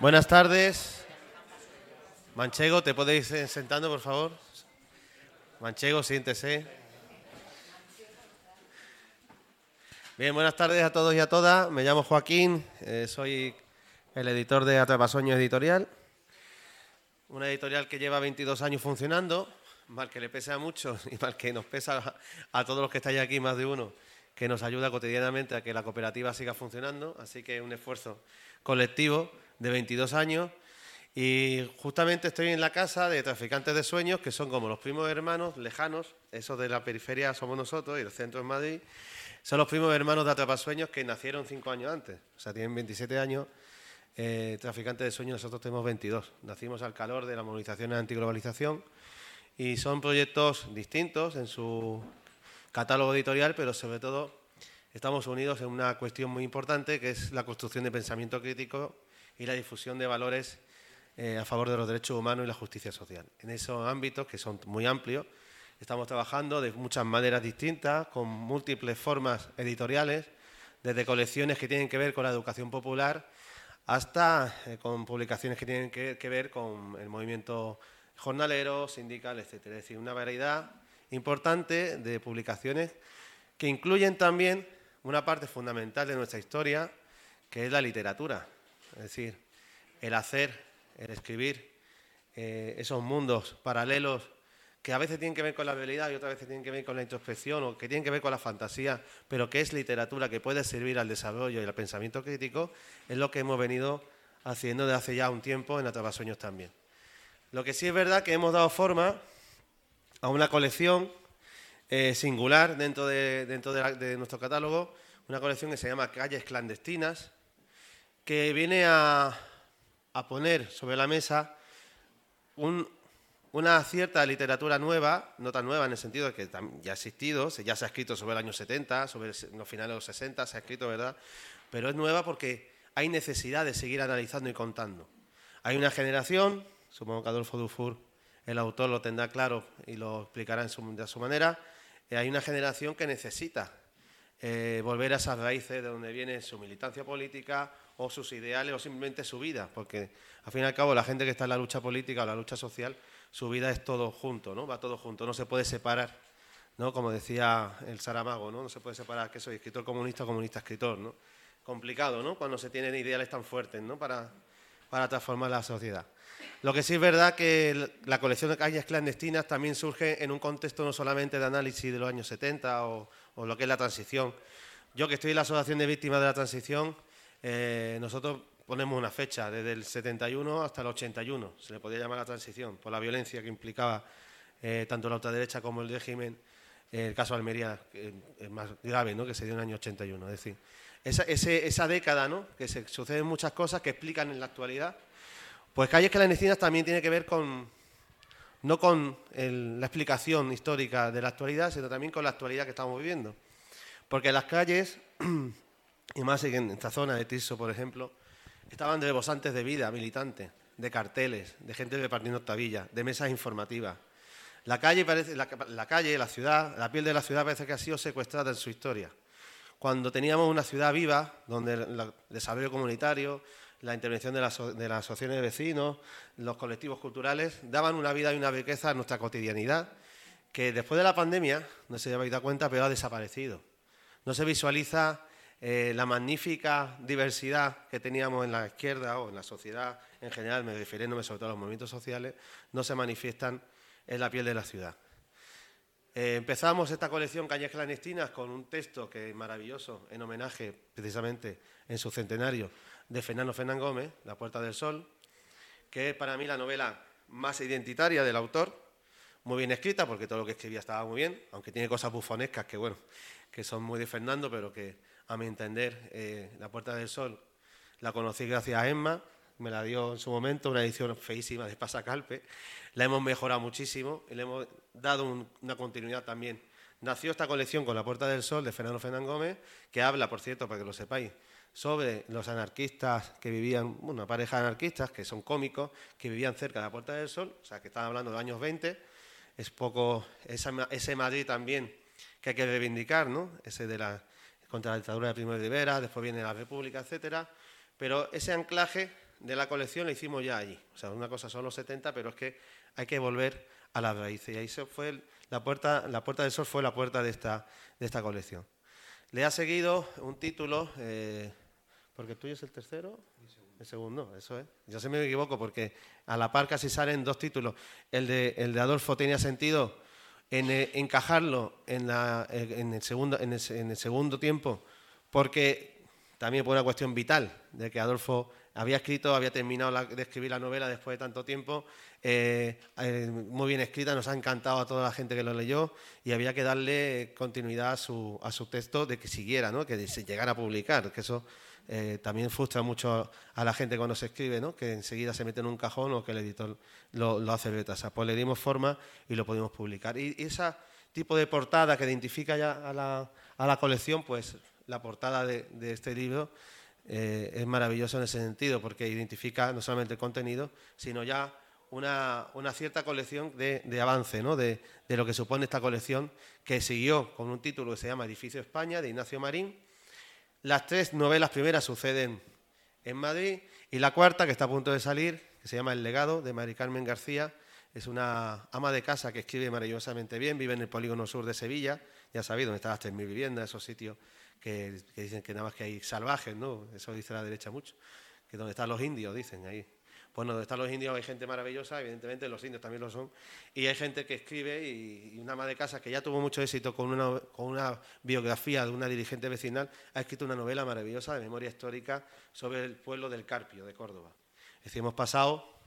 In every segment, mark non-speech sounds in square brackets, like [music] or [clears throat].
Buenas tardes. Manchego, ¿te podéis ir sentando, por favor? Manchego, siéntese. Bien, buenas tardes a todos y a todas. Me llamo Joaquín, eh, soy el editor de Atrapasueños Editorial. Una editorial que lleva 22 años funcionando, mal que le pese a muchos y mal que nos pesa a todos los que estáis aquí, más de uno, que nos ayuda cotidianamente a que la cooperativa siga funcionando. Así que un esfuerzo colectivo de 22 años. Y justamente estoy en la casa de traficantes de sueños, que son como los primos hermanos lejanos, esos de la periferia somos nosotros y el centro es Madrid. Son los primos hermanos de Atrapasueños que nacieron cinco años antes, o sea, tienen 27 años. Eh, traficantes de sueños, nosotros tenemos 22. Nacimos al calor de la movilización antiglobalización y son proyectos distintos en su catálogo editorial, pero sobre todo estamos unidos en una cuestión muy importante que es la construcción de pensamiento crítico y la difusión de valores eh, a favor de los derechos humanos y la justicia social. En esos ámbitos, que son muy amplios, estamos trabajando de muchas maneras distintas, con múltiples formas editoriales, desde colecciones que tienen que ver con la educación popular hasta eh, con publicaciones que tienen que, que, ver con el movimiento jornalero, sindical, etc. Es decir, una variedad importante de publicaciones que incluyen también una parte fundamental de nuestra historia, que es la literatura. Es decir, el hacer, el escribir, eh, esos mundos paralelos que a veces tienen que ver con la realidad y otras veces tienen que ver con la introspección o que tienen que ver con la fantasía, pero que es literatura que puede servir al desarrollo y al pensamiento crítico, es lo que hemos venido haciendo desde hace ya un tiempo en Atrapasueños también. Lo que sí es verdad que hemos dado forma a una colección eh, singular dentro, de nuestro catálogo, una colección que se llama Calles Clandestinas, que viene a, a poner sobre la mesa un, una cierta literatura nueva, no tan nueva en el sentido de que ya ha existido, ya se ha escrito sobre el año 70, sobre los finales de los 60, se ha escrito, ¿verdad? Pero es nueva porque hay necesidad de seguir analizando y contando. Hay una generación, supongo que Adolfo Dufour, el autor, lo tendrá claro y lo explicará en su, de su manera, eh, hay una generación que necesita eh, volver a esas raíces de donde viene su militancia política o sus ideales o simplemente su vida, porque al fin y al cabo la gente que está en la lucha política o la lucha social, su vida es todo junto, ¿no? Va todo junto, no se puede separar, ¿no? Como decía el Saramago, ¿no? No se puede separar que soy escritor comunista comunista escritor, ¿no? Complicado, ¿no? Cuando se tienen ideales tan fuertes, ¿no? Para, para transformar la sociedad. Lo que sí es verdad que la colección de calles clandestinas también surge en un contexto no solamente de análisis de los años 70 o, o lo que es la transición. Yo que estoy en la Asociación de Víctimas de la Transición, eh, nosotros ponemos una fecha, desde el 71 hasta el 81, se le podía llamar la transición, por la violencia que implicaba eh, tanto la ultraderecha como el régimen. El caso de Almería es más grave, ¿no? que se dio en el año 81. Es decir, esa, esa década, ¿no? que se, suceden muchas cosas que explican en la actualidad. Pues Calles Clandestinas también tiene que ver con, no con la explicación histórica de la actualidad, sino también con la actualidad que estamos viviendo. Porque las calles [clears throat] y más en esta zona de Tirso, por ejemplo, estaban de rebosantes de vida, militantes, de carteles, de gente repartiendo octavillas, de mesas informativas. La calle, parece, la, la, calle, la ciudad, la piel de la ciudad parece que ha sido secuestrada en su historia. Cuando teníamos una ciudad viva, donde el desarrollo comunitario, la intervención de las, de las asociaciones de vecinos, los colectivos culturales, daban una vida y una riqueza a nuestra cotidianidad, que después de la pandemia, no se habéis dado cuenta, pero ha desaparecido. No se visualiza eh, la magnífica diversidad que teníamos en la izquierda o en la sociedad en general, me refiriéndome sobre todo a los movimientos sociales, no se manifiestan en la piel de la ciudad. Eh, empezamos esta colección Calles Clandestinas con un texto que es maravilloso, en homenaje precisamente en su centenario de Fernando Fernán Gómez, La Puerta del Sol, que es para mí la novela más identitaria del autor, muy bien escrita, porque todo lo que escribía estaba muy bien, aunque tiene cosas bufonescas que, bueno, que son muy de Fernando, pero que a mi entender, eh, La Puerta del Sol la conocí gracias a Emma, me la dio en su momento, una edición feísima de Pasacalpe, la hemos mejorado muchísimo y le hemos dado un, una continuidad también. Nació esta colección con La Puerta del Sol de Fernando Fernán Gómez, que habla, por cierto, para que lo sepáis, sobre los anarquistas que vivían, una pareja de anarquistas que son cómicos, que vivían cerca de la Puerta del Sol, o sea, que están hablando de años 20, es poco ese Madrid también que hay que reivindicar, ¿no? Ese de la contra la dictadura de Primo de Rivera, después viene la República, etcétera. Pero ese anclaje de la colección la hicimos ya allí. O sea, una cosa son los 70, pero es que hay que volver a las raíces. Y ahí se fue la puerta, la puerta del sol fue la puerta de esta, de esta colección. Le ha seguido un título, eh, porque el tuyo es el tercero. El segundo, eso es. Yo se me equivoco porque a la par casi salen dos títulos. El de, el de Adolfo tenía sentido en, eh, encajarlo en, en, el segundo, en, el, segundo tiempo, porque también por una cuestión vital, de que Adolfo había escrito, había terminado de escribir la novela después de tanto tiempo, eh, eh, muy bien escrita, nos ha encantado a toda la gente que lo leyó y había que darle continuidad a su, a su texto de que siguiera, ¿no? que llegara a publicar, que eso eh, también frustra mucho a la gente cuando se escribe, ¿no? que enseguida se mete en un cajón o que el editor lo, hace retrasar. Pues le dimos forma y lo pudimos publicar. Y, ese tipo de portada que identifica ya a la, colección, pues la portada de, este libro eh, es maravillosa en ese sentido, porque identifica no solamente el contenido, sino ya una, cierta colección de, de avance, ¿no? de, de, lo que supone esta colección, que siguió con un título que se llama Edificio España, de Ignacio Marín, las tres novelas primeras suceden en Madrid y la cuarta, que está a punto de salir, que se llama El legado, de Mari Carmen García, es una ama de casa que escribe maravillosamente bien, vive en el polígono sur de Sevilla, ya sabéis dónde están las 3.000 viviendas, esos sitios que, que, dicen que nada más que hay salvajes, ¿no? Eso dice la derecha mucho, que donde están los indios, dicen ahí. Bueno, donde están los indios hay gente maravillosa, evidentemente los indios también lo son, y hay gente que escribe y, una ama de casa que ya tuvo mucho éxito con una, con una biografía de una dirigente vecinal, ha escrito una novela maravillosa de memoria histórica sobre el pueblo del Carpio, de Córdoba. Es decir, hemos pasado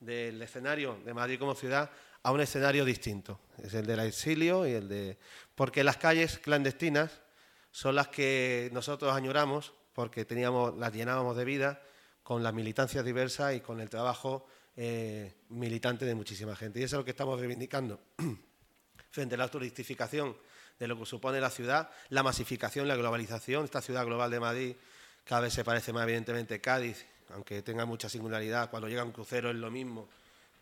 del escenario de Madrid como ciudad a un escenario distinto, es el del exilio y el de... Porque las calles clandestinas son las que nosotros añoramos, porque teníamos, las llenábamos de vida, con las militancias diversas y con el trabajo eh, militante de muchísima gente. Y eso es lo que estamos reivindicando [clears throat] frente a la turistificación de lo que supone la ciudad, la masificación, la globalización. Esta ciudad global de Madrid cada vez se parece más evidentemente Cádiz, aunque tenga mucha singularidad. Cuando llega un crucero es lo mismo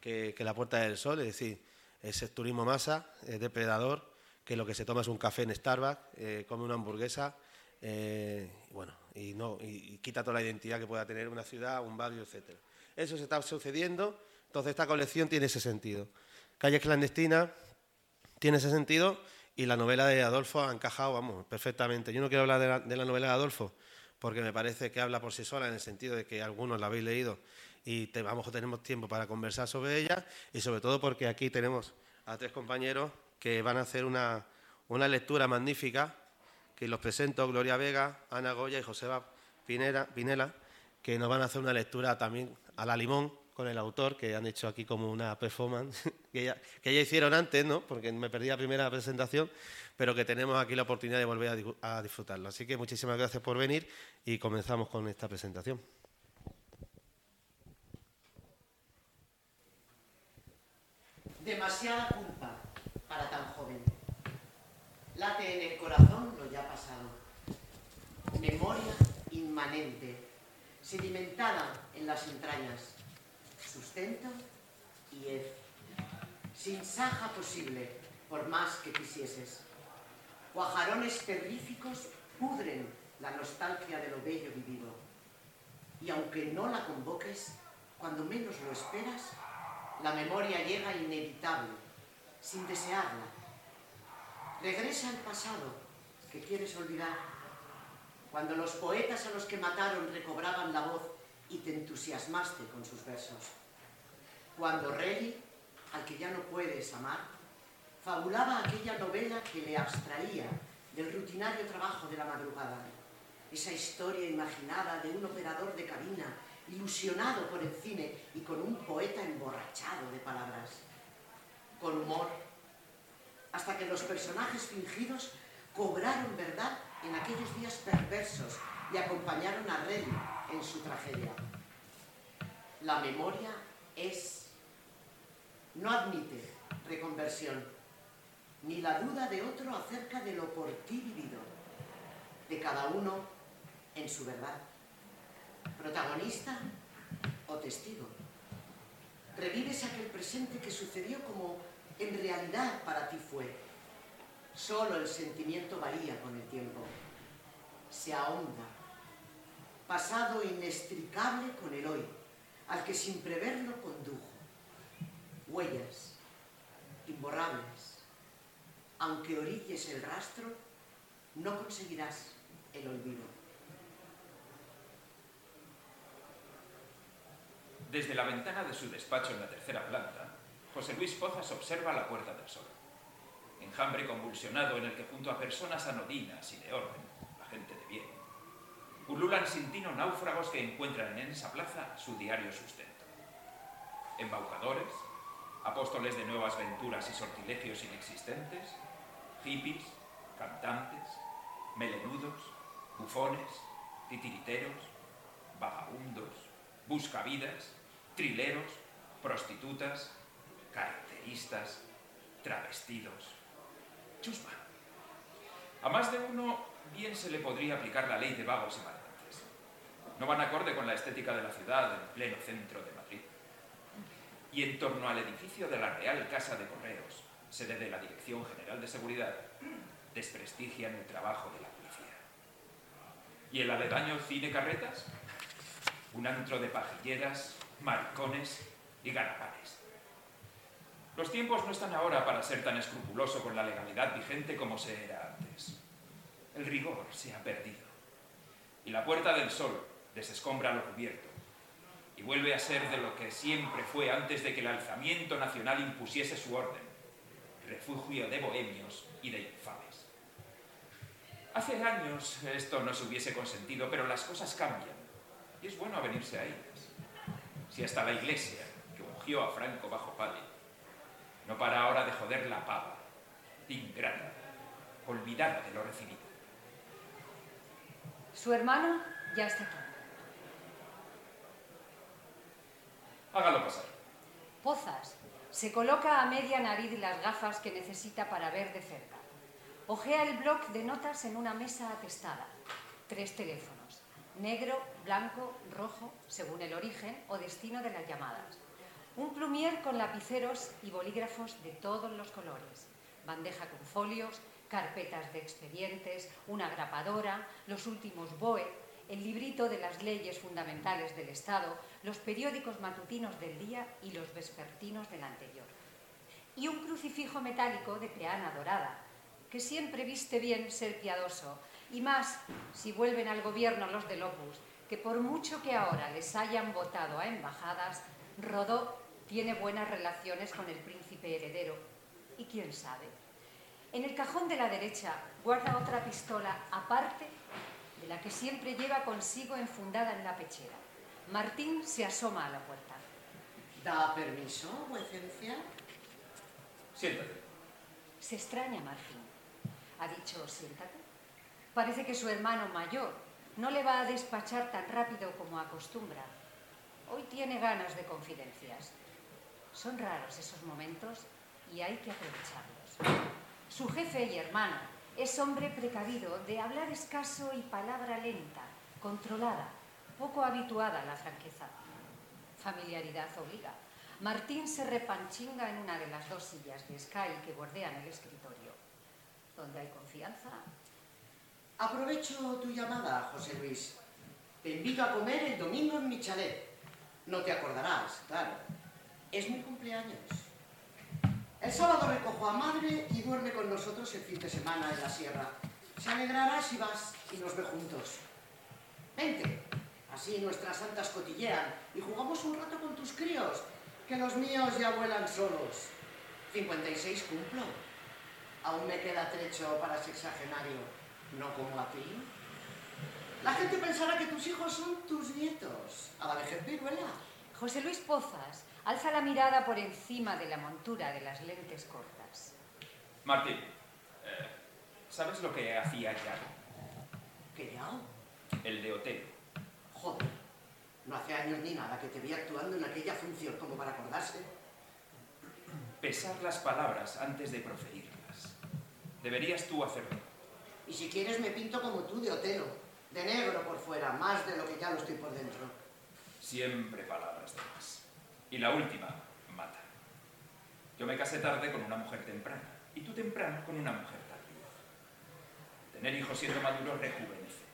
que, la Puerta del Sol, es decir, es turismo masa, es depredador, que lo que se toma es un café en Starbucks, eh, come una hamburguesa eh, bueno, y, no, y, quita toda la identidad que pueda tener una ciudad, un barrio, etc. Eso se está sucediendo, entonces esta colección tiene ese sentido. Calles clandestinas tiene ese sentido y la novela de Adolfo ha encajado, vamos, perfectamente. Yo no quiero hablar de la, novela de Adolfo porque me parece que habla por sí sola en el sentido de que algunos la habéis leído y te, vamos, tenemos tiempo para conversar sobre ella y sobre todo porque aquí tenemos a tres compañeros que van a hacer una, una lectura magnífica que los presento Gloria Vega, Ana Goya y Joseba Pinela, que nos van a hacer una lectura también a la limón con el autor, que han hecho aquí como una performance, [laughs] que ya, hicieron antes, ¿no? porque me perdí la primera presentación, pero que tenemos aquí la oportunidad de volver a, a disfrutarlo. Así que muchísimas gracias por venir y comenzamos con esta presentación. Demasiada culpa para tan. Late en el corazón pasado. Memoria inmanente, sedimentada en las entrañas, sustento y ef, sin saja posible, por más que quisieses. Guajarones terríficos pudren la nostalgia de lo bello vivido. Y aunque no la convoques, cuando menos lo esperas, la memoria llega inevitable, sin desearla. Regresa al pasado, quieres olvidar. Cuando los poetas a los que mataron recobraban la voz y te entusiasmaste con sus versos. Cuando Relly, al que ya no puedes amar, fabulaba aquella novela que le abstraía del rutinario trabajo de la madrugada. Esa historia imaginada de un operador de cabina ilusionado por el cine y con un poeta emborrachado de palabras. Con humor, hasta que los personajes fingidos cobraron verdad en aquellos días perversos y acompañaron a Reddy en su tragedia. La memoria es, no admite reconversión, ni la duda de otro acerca de lo por ti vivido, de cada uno en su verdad. Protagonista o testigo. Revives aquel presente que sucedió como en realidad para ti fue Solo el sentimiento varía con el tiempo. Se ahonda. Pasado inextricable con el hoy. al que sin preverlo condujo. Huellas, imborrables. Aunque orilles el rastro, no conseguirás el olvido. Desde la ventana de su despacho en la tercera planta, José Luis Pozas observa la Puerta del Sol. Enjambre convulsionado en el que junto a personas anodinas y de orden, la gente de bien, ululan sin tino náufragos que encuentran en esa plaza su diario sustento. Embaucadores, apóstoles de nuevas venturas y sortilegios inexistentes, hippies, cantantes, melenudos, bufones, titiriteros, vagabundos, buscavidas, trileros, prostitutas, carteristas, travestidos. Chusma. A más de uno bien se le podría aplicar la ley de vagos y maleantes. No van acorde con la estética de la ciudad en pleno centro de Madrid. Y en torno al edificio de la Real Casa de Correos, sede de la Dirección General de Seguridad, desprestigian el trabajo de la policía. ¿Y el aledaño cine carretas? Un antro de pajilleras, maricones y garapanes. Los tiempos no están ahora para ser tan escrupuloso con la legalidad vigente como se era antes. El rigor se ha perdido. Y la Puerta del Sol desescombra lo cubierto y vuelve a ser de lo que siempre fue antes de que el alzamiento nacional impusiese su orden, refugio de bohemios y de infames. Hace años esto no se hubiese consentido, pero las cosas cambian y es bueno avenirse a ellas. Si hasta la iglesia, que ungió a Franco bajo pali, no para ahora de joder la pava, ingrata, olvidada de lo recibido. Su hermano ya está aquí. Hágalo pasar. Pozas se coloca a media nariz las gafas que necesita para ver de cerca. Ojea el bloc de notas en una mesa atestada. Tres teléfonos. Negro, blanco, rojo, según el origen o destino de las llamadas. Un plumier con lapiceros y bolígrafos de todos los colores. Bandeja con folios, carpetas de expedientes, una grapadora, los últimos BOE, el librito de las leyes fundamentales del Estado, los periódicos matutinos del día y los vespertinos del anterior. Y un crucifijo metálico de peana dorada, que siempre viste bien ser piadoso, y más si vuelven al gobierno los del Opus, que por mucho que ahora les hayan votado a embajadas, Rodó tiene buenas relaciones con el príncipe heredero. Y quién sabe. En el cajón de la derecha guarda otra pistola aparte de la que siempre lleva consigo enfundada en la pechera. Martín se asoma a la puerta. ¿Da permiso, vuecencia? Siéntate. Se extraña Martín. Ha dicho, siéntate. Parece que su hermano mayor no le va a despachar tan rápido como acostumbra. Hoy tiene ganas de confidencias. Son raros esos momentos y hay que aprovecharlos. Su jefe y hermano es hombre precavido, de hablar escaso y palabra lenta, controlada, poco habituada a la franqueza. Familiaridad obliga. Martín se repanchinga en una de las dos sillas de Sky que bordean el escritorio. Donde hay confianza, Aprovecho tu llamada, José Luis. Te invito a comer el domingo en mi chalet. No te acordarás, claro. Es mi cumpleaños. El sábado recojo a madre y duerme con nosotros el fin de semana en la sierra. Se alegrará si vas y nos ve juntos. Vente. Así nuestras santas cotillean y jugamos un rato con tus críos, que los míos ya vuelan solos. 56 cumplo. Aún me queda trecho para sexagenario, no como a ti. La gente pensará que tus hijos son tus nietos. A la vejez viruela. José Luis Pozas alza la mirada por encima de la montura de las lentes cortas. Martín, eh, ¿sabes lo que hacía Yago? ¿Qué ya? El de Otelo. Joder. No hace años ni nada que te vi actuando en aquella función como para acordarse. Pesar las palabras antes de proferirlas. Deberías tú hacerlo. Y si quieres me pinto como tú de Otelo. De negro por fuera, más de lo que ya lo estoy por dentro. Siempre palabras de más. Y la última, mata. Yo me casé tarde con una mujer temprana. Y tú temprano con una mujer tardía. Tener hijos siendo maduro rejuvenece.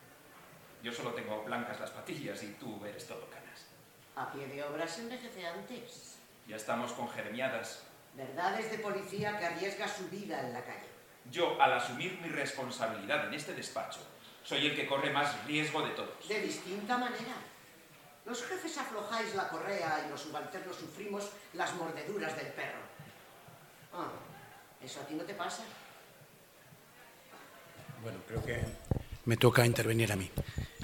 Yo solo tengo blancas las patillas y tú eres todo canas. A pie de obra se envejece antes. Ya estamos con germiadas. Verdades de policía que arriesga su vida en la calle. Yo, al asumir mi responsabilidad en este despacho, soy el que corre más riesgo de todos. De distinta manera. Los jefes aflojáis la correa y los subalternos sufrimos las mordeduras del perro. Ah, ¿eso a ti no te pasa? Bueno, creo que me toca intervenir a mí.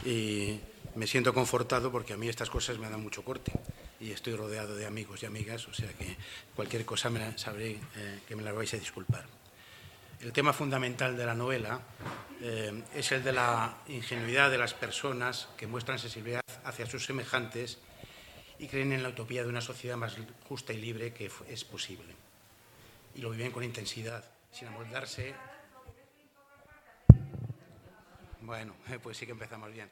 Y me siento confortado porque a mí estas cosas me dan mucho corte y estoy rodeado de amigos y amigas, o sea que cualquier cosa me la, sabré eh, que me la vais a disculpar. El tema fundamental de la novela eh, es el de la ingenuidad de las personas que muestran sensibilidad hacia sus semejantes y creen en la utopía de una sociedad más justa y libre que es posible. Y lo viven con intensidad, sin amoldarse. Bueno, [laughs] pues sí que empezamos bien.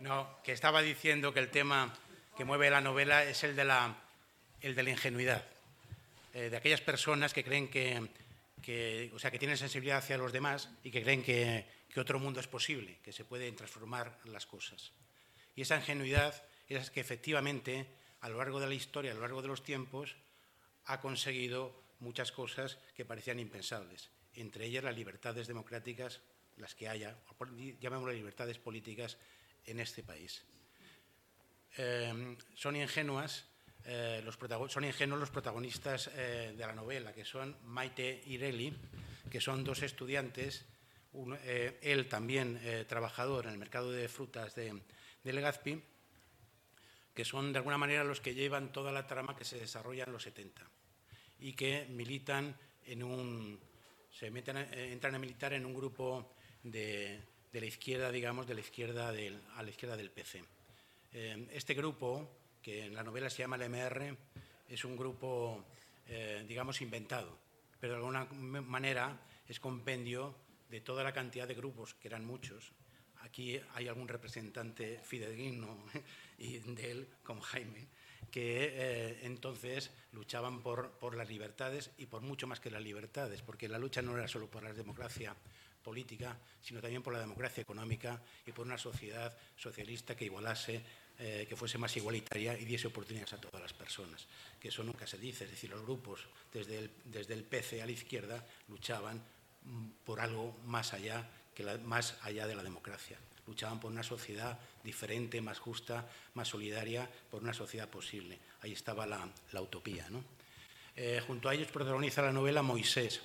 No, que estaba diciendo que el tema que mueve la novela es el de la, el de la ingenuidad, eh, de aquellas personas que creen que, o sea, que tienen sensibilidad hacia los demás y que creen que, que otro mundo es posible, que se pueden transformar las cosas. Y esa ingenuidad es que efectivamente a lo largo de la historia, a lo largo de los tiempos, ha conseguido muchas cosas que parecían impensables, entre ellas las libertades democráticas, las que haya, llamémoslas libertades políticas en este país. Eh, son ingenuas eh, los son ingenuos los protagonistas eh, de la novela, que son Maite y Reli, que son dos estudiantes, él también trabajador en el mercado de frutas de, Legazpi, que son de alguna manera los que llevan toda la trama que se desarrolla en los 70 y que militan en un, se meten, entran a militar en un grupo de, de la izquierda, digamos, de la izquierda del, a la izquierda del PC. Eh, este grupo, que en la novela se llama el MR, es un grupo, eh, digamos, inventado, pero de alguna manera es compendio de toda la cantidad de grupos, que eran muchos. Aquí hay algún representante fidedigno [laughs] y de él, como Jaime, que eh, entonces luchaban por, por, las libertades y por mucho más que las libertades, porque la lucha no era solo por la democracia política, sino también por la democracia económica y por una sociedad socialista que igualase, eh, que fuese más igualitaria y diese oportunidades a todas las personas. Que eso nunca se dice, es decir, los grupos desde el, desde el PC a la izquierda luchaban por algo más allá, que más allá de la democracia. Luchaban por una sociedad diferente, más justa, más solidaria, por una sociedad posible. Ahí estaba la, utopía. Eh, junto a ellos protagoniza la novela Moisés.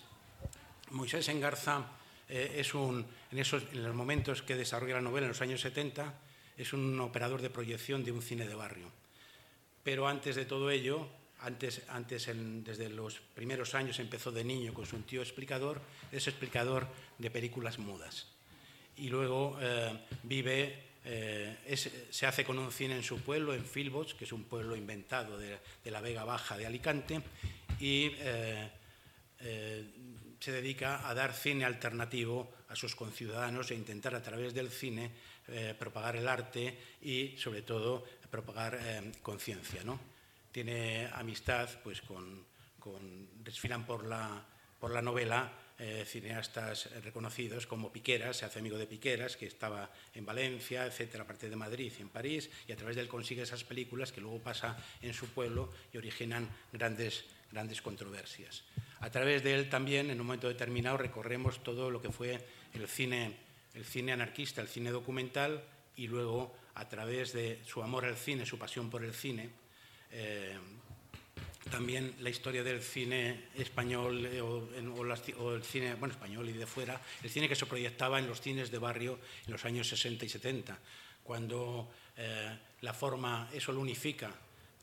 Moisés Engarza eh, es un, en, esos, en los momentos que desarrolla la novela, en los años 70, es un operador de proyección de un cine de barrio. Pero antes de todo ello, antes, desde los primeros años empezó de niño con su tío explicador, es explicador de películas mudas. Y luego eh, vive, eh, se hace con un cine en su pueblo, en Filbots, que es un pueblo inventado de, la Vega Baja de Alicante, y se dedica a dar cine alternativo a sus conciudadanos e intentar a través del cine eh, propagar el arte y, sobre todo, propagar eh, conciencia. ¿no? Tiene amistad pues, con, desfilan por la, por la novela eh, cineastas reconocidos como Piqueras, se hace amigo de Piqueras, que estaba en Valencia, etcétera, aparte de Madrid y en París, y a través de él consigue esas películas que luego pasa en su pueblo y originan grandes, grandes controversias. A través de él también, en un momento determinado, recorremos todo lo que fue el cine, el cine anarquista, el cine documental, y luego, a través de su amor al cine, su pasión por el cine, eh, también la historia del cine español eh, o, el cine bueno, español y de fuera, el cine que se proyectaba en los cines de barrio en los años 60 y 70, cuando eh, la forma, eso lo unifica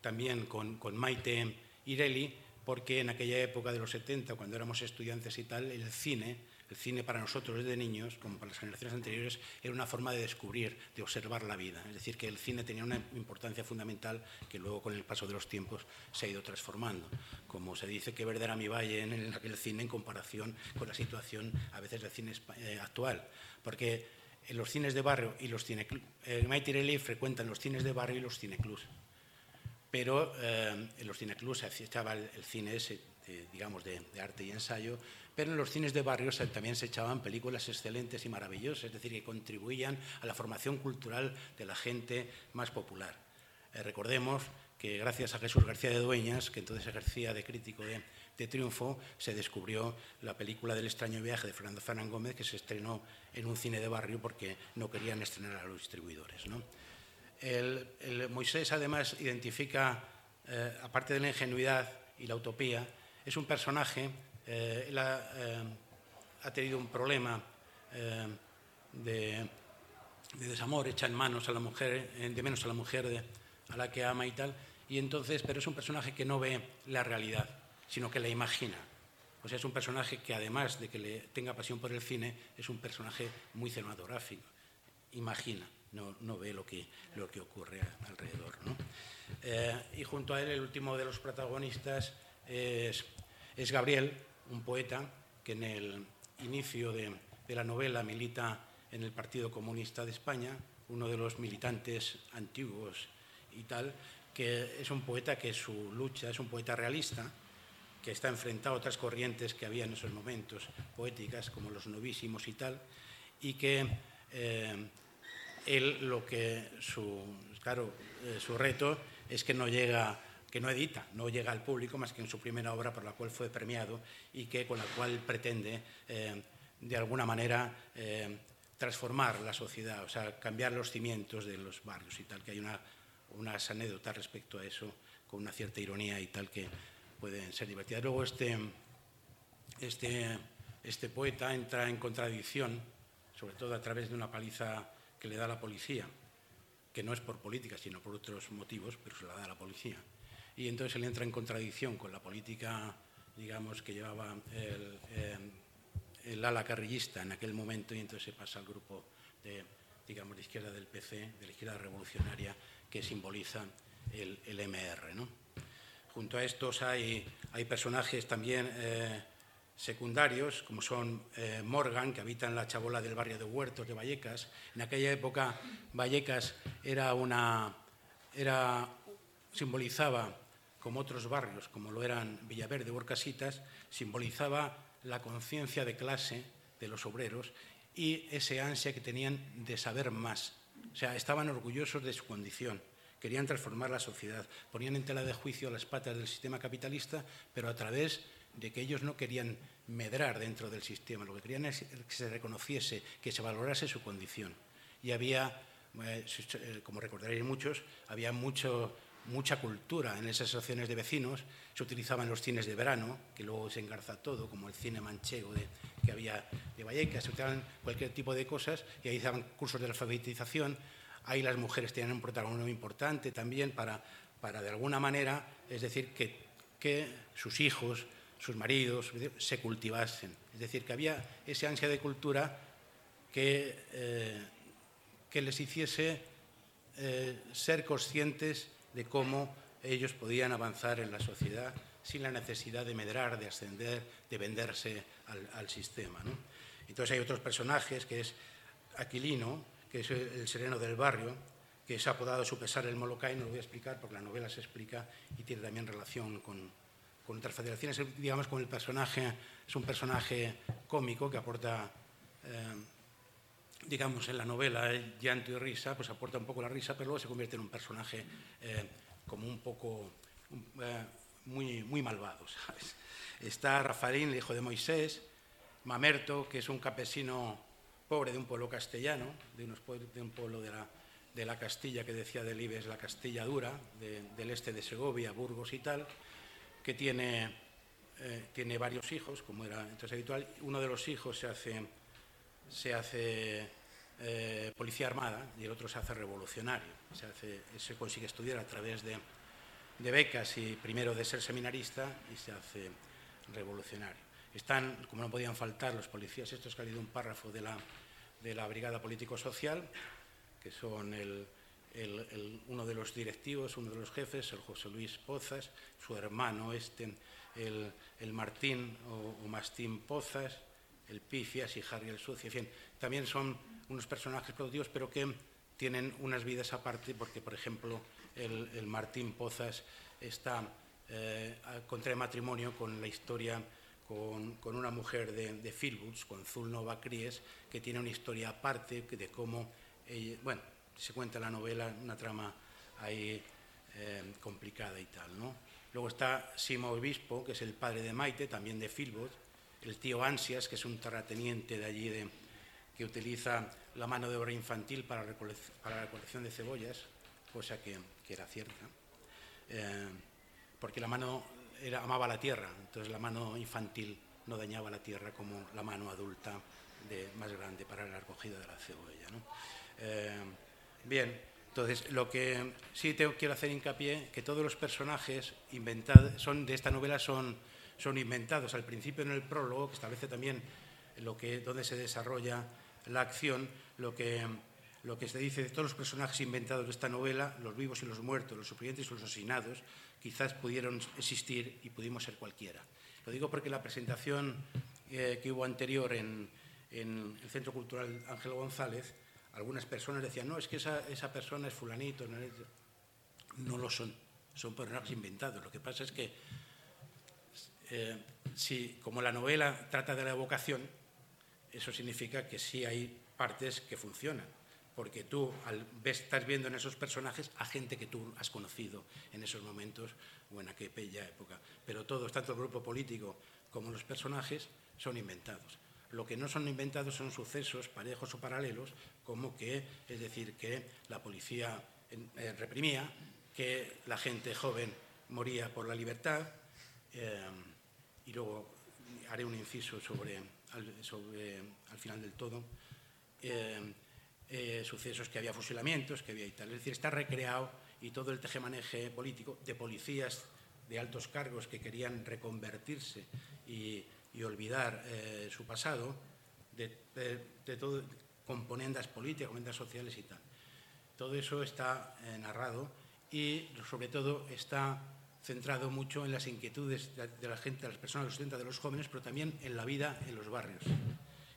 también con, con Maite Ireli, porque en aquella época de los 70, cuando éramos estudiantes y tal, el cine, el cine para nosotros desde niños, como para las generaciones anteriores, era una forma de descubrir, de observar la vida. Es decir, que el cine tenía una importancia fundamental que luego con el paso de los tiempos se ha ido transformando. Como se dice que verde era mi valle en aquel cine en comparación con la situación a veces del cine eh, actual. Porque los cines de barrio y los cineclubs, eh, Mike frecuentan los cines de barrio y los cineclubs pero eh, en los cineclubs se echaba el, cine ese, digamos, de, arte y ensayo, pero en los cines de barrios también se echaban películas excelentes y maravillosas, es decir, que contribuían a la formación cultural de la gente más popular. Eh, recordemos que gracias a Jesús García de Dueñas, que entonces ejercía de crítico de, Triunfo, se descubrió la película del extraño viaje de Fernando Fernán Gómez, que se estrenó en un cine de barrio porque no querían estrenar a los distribuidores. El, Moisés además identifica, eh, aparte de la ingenuidad y la utopía, es un personaje, eh, él eh, ha, tenido un problema de, desamor, echa en manos a la mujer, de menos a la mujer a la que ama y tal, y entonces, pero es un personaje que no ve la realidad, sino que la imagina. O sea, es un personaje que además de que le tenga pasión por el cine, es un personaje muy cinematográfico. Imagina, no, no ve lo que, lo que ocurre alrededor. Eh, y junto a él, el último de los protagonistas es Gabriel, un poeta que en el inicio de, la novela milita en el Partido Comunista de España, uno de los militantes antiguos y tal, que es un poeta que su lucha es un poeta realista, que está enfrentado a otras corrientes que había en esos momentos poéticas, como los novísimos y tal, y que eh, él lo que su, claro, eh, su reto es que no llega que no edita, no llega al público más que en su primera obra por la cual fue premiado y que con la cual pretende eh, de alguna manera transformar la sociedad, o sea, cambiar los cimientos de los barrios y tal, que hay una unas anécdotas respecto a eso con una cierta ironía y tal que pueden ser divertidas. Luego este, este, este poeta entra en contradicción, sobre todo a través de una paliza que le da la policía, que no es por política, sino por otros motivos, pero se la da la policía. Y entonces él entra en contradicción con la política, digamos, que llevaba el, el, ala carrillista en aquel momento y entonces se pasa al grupo de, digamos, de izquierda del PC, de la izquierda revolucionaria, que simboliza el, MR. Junto a estos hay, hay personajes también eh, secundarios, como son eh, Morgan, que habita en la chabola del barrio de Huertos de Vallecas. En aquella época Vallecas era una, era, simbolizaba, como otros barrios, como lo eran Villaverde o Orcasitas, simbolizaba la conciencia de clase de los obreros y ese ansia que tenían de saber más, o sea, estaban orgullosos de su condición, querían transformar la sociedad, ponían en tela de juicio las patas del sistema capitalista, pero a través de que ellos no querían medrar dentro del sistema, lo que querían es que se reconociese, que se valorase su condición. Y había, eh, eh, como recordaréis muchos, había mucho, mucha cultura en esas asociaciones de vecinos, se utilizaban los cines de verano, que luego se engarza todo, como el cine manchego que había de Vallecas, se utilizaban cualquier tipo de cosas y ahí daban cursos de alfabetización. Ahí las mujeres tenían un protagonismo importante también para, para de alguna manera, es decir, que, que sus hijos, sus maridos se cultivasen. Es decir, que había esa ansia de cultura que, eh, que les hiciese eh, ser conscientes de cómo ellos podían avanzar en la sociedad sin la necesidad de medrar, de ascender, de venderse al, sistema. Entonces hay otros personajes, que es Aquilino, que es el sereno del barrio, que es apodado a su pesar el Molokai, no lo voy a explicar porque la novela se explica y tiene también relación con, otras federaciones. Digamos, con el personaje, es un personaje cómico que aporta, eh, digamos, en la novela eh, llanto y risa, pues aporta un poco la risa, pero luego se convierte en un personaje eh, como un poco muy, muy malvado, ¿sabes? Está Rafarín, el hijo de Moisés, Mamerto, que es un campesino pobre de un pueblo castellano, de, un pueblo de la, de la, Castilla que decía Delibes, la Castilla dura, del este de Segovia, Burgos y tal, que tiene, eh, tiene varios hijos, como era entonces habitual. Uno de los hijos se hace, se hace eh, policía armada y el otro se hace revolucionario. Se, hace, se consigue estudiar a través de, becas y primero de ser seminarista y se hace revolucionario. Están, como no podían faltar, los policías, estos que ha leído un párrafo de la, de la Brigada Político-Social, que son el, uno de los directivos, uno de los jefes, el José Luis Pozas, su hermano este, el, Martín o, Mastín Pozas, el Pifias y Harry el Sucio. En fin, también son unos personajes productivos, pero que tienen unas vidas aparte, porque, por ejemplo, el, Martín Pozas está eh, contra matrimonio con la historia con, una mujer de, de con Zulnova Cries, que tiene una historia aparte de cómo, bueno, se cuenta en la novela una trama ahí eh, complicada y tal. ¿no? Luego está Simo Obispo, que es el padre de Maite, también de Filbot, el tío Ansias, que es un terrateniente de allí que utiliza la mano de obra infantil para, la recolección de cebollas, cosa que, era cierta, eh, porque la mano amaba la tierra, entonces la mano infantil no dañaba la tierra como la mano adulta de, más grande para la recogida de la cebolla. ¿no? Eh, bien, entonces lo que sí quiero hacer hincapié que todos los personajes inventados son de esta novela son, son inventados. Al principio en el prólogo, que establece también lo que, donde se desarrolla la acción, lo que, lo que se dice de todos los personajes inventados de esta novela, los vivos y los muertos, los supervivientes y los asesinados, quizás pudieron existir y pudimos ser cualquiera. Lo digo porque la presentación eh, que hubo anterior en, en, el Centro Cultural Ángel González, algunas personas decían, no, es que esa, esa persona es fulanito, no, no, lo son, son personajes inventados. Lo que pasa es que, eh, si, como la novela trata de la evocación, eso significa que sí hay partes que funcionan, porque tú al, estás viendo en esos personajes a gente que tú has conocido en esos momentos o en aquella época. Pero todos, tanto el grupo político como los personajes, son inventados. Lo que no son inventados son sucesos parejos o paralelos, como que, es decir, que la policía eh, reprimía, que la gente joven moría por la libertad, eh, y luego haré un inciso sobre, al, final del todo, eh, sucesos que había fusilamientos, que había y tal. Es decir, está recreado y todo el tejemaneje político de policías de altos cargos que querían reconvertirse y, olvidar eh, su pasado, de, todo, componendas políticas, componendas sociales y tal. Todo eso está eh, narrado y sobre todo está centrado mucho en las inquietudes de, la gente, de las personas de los 70, de los jóvenes, pero también en la vida en los barrios,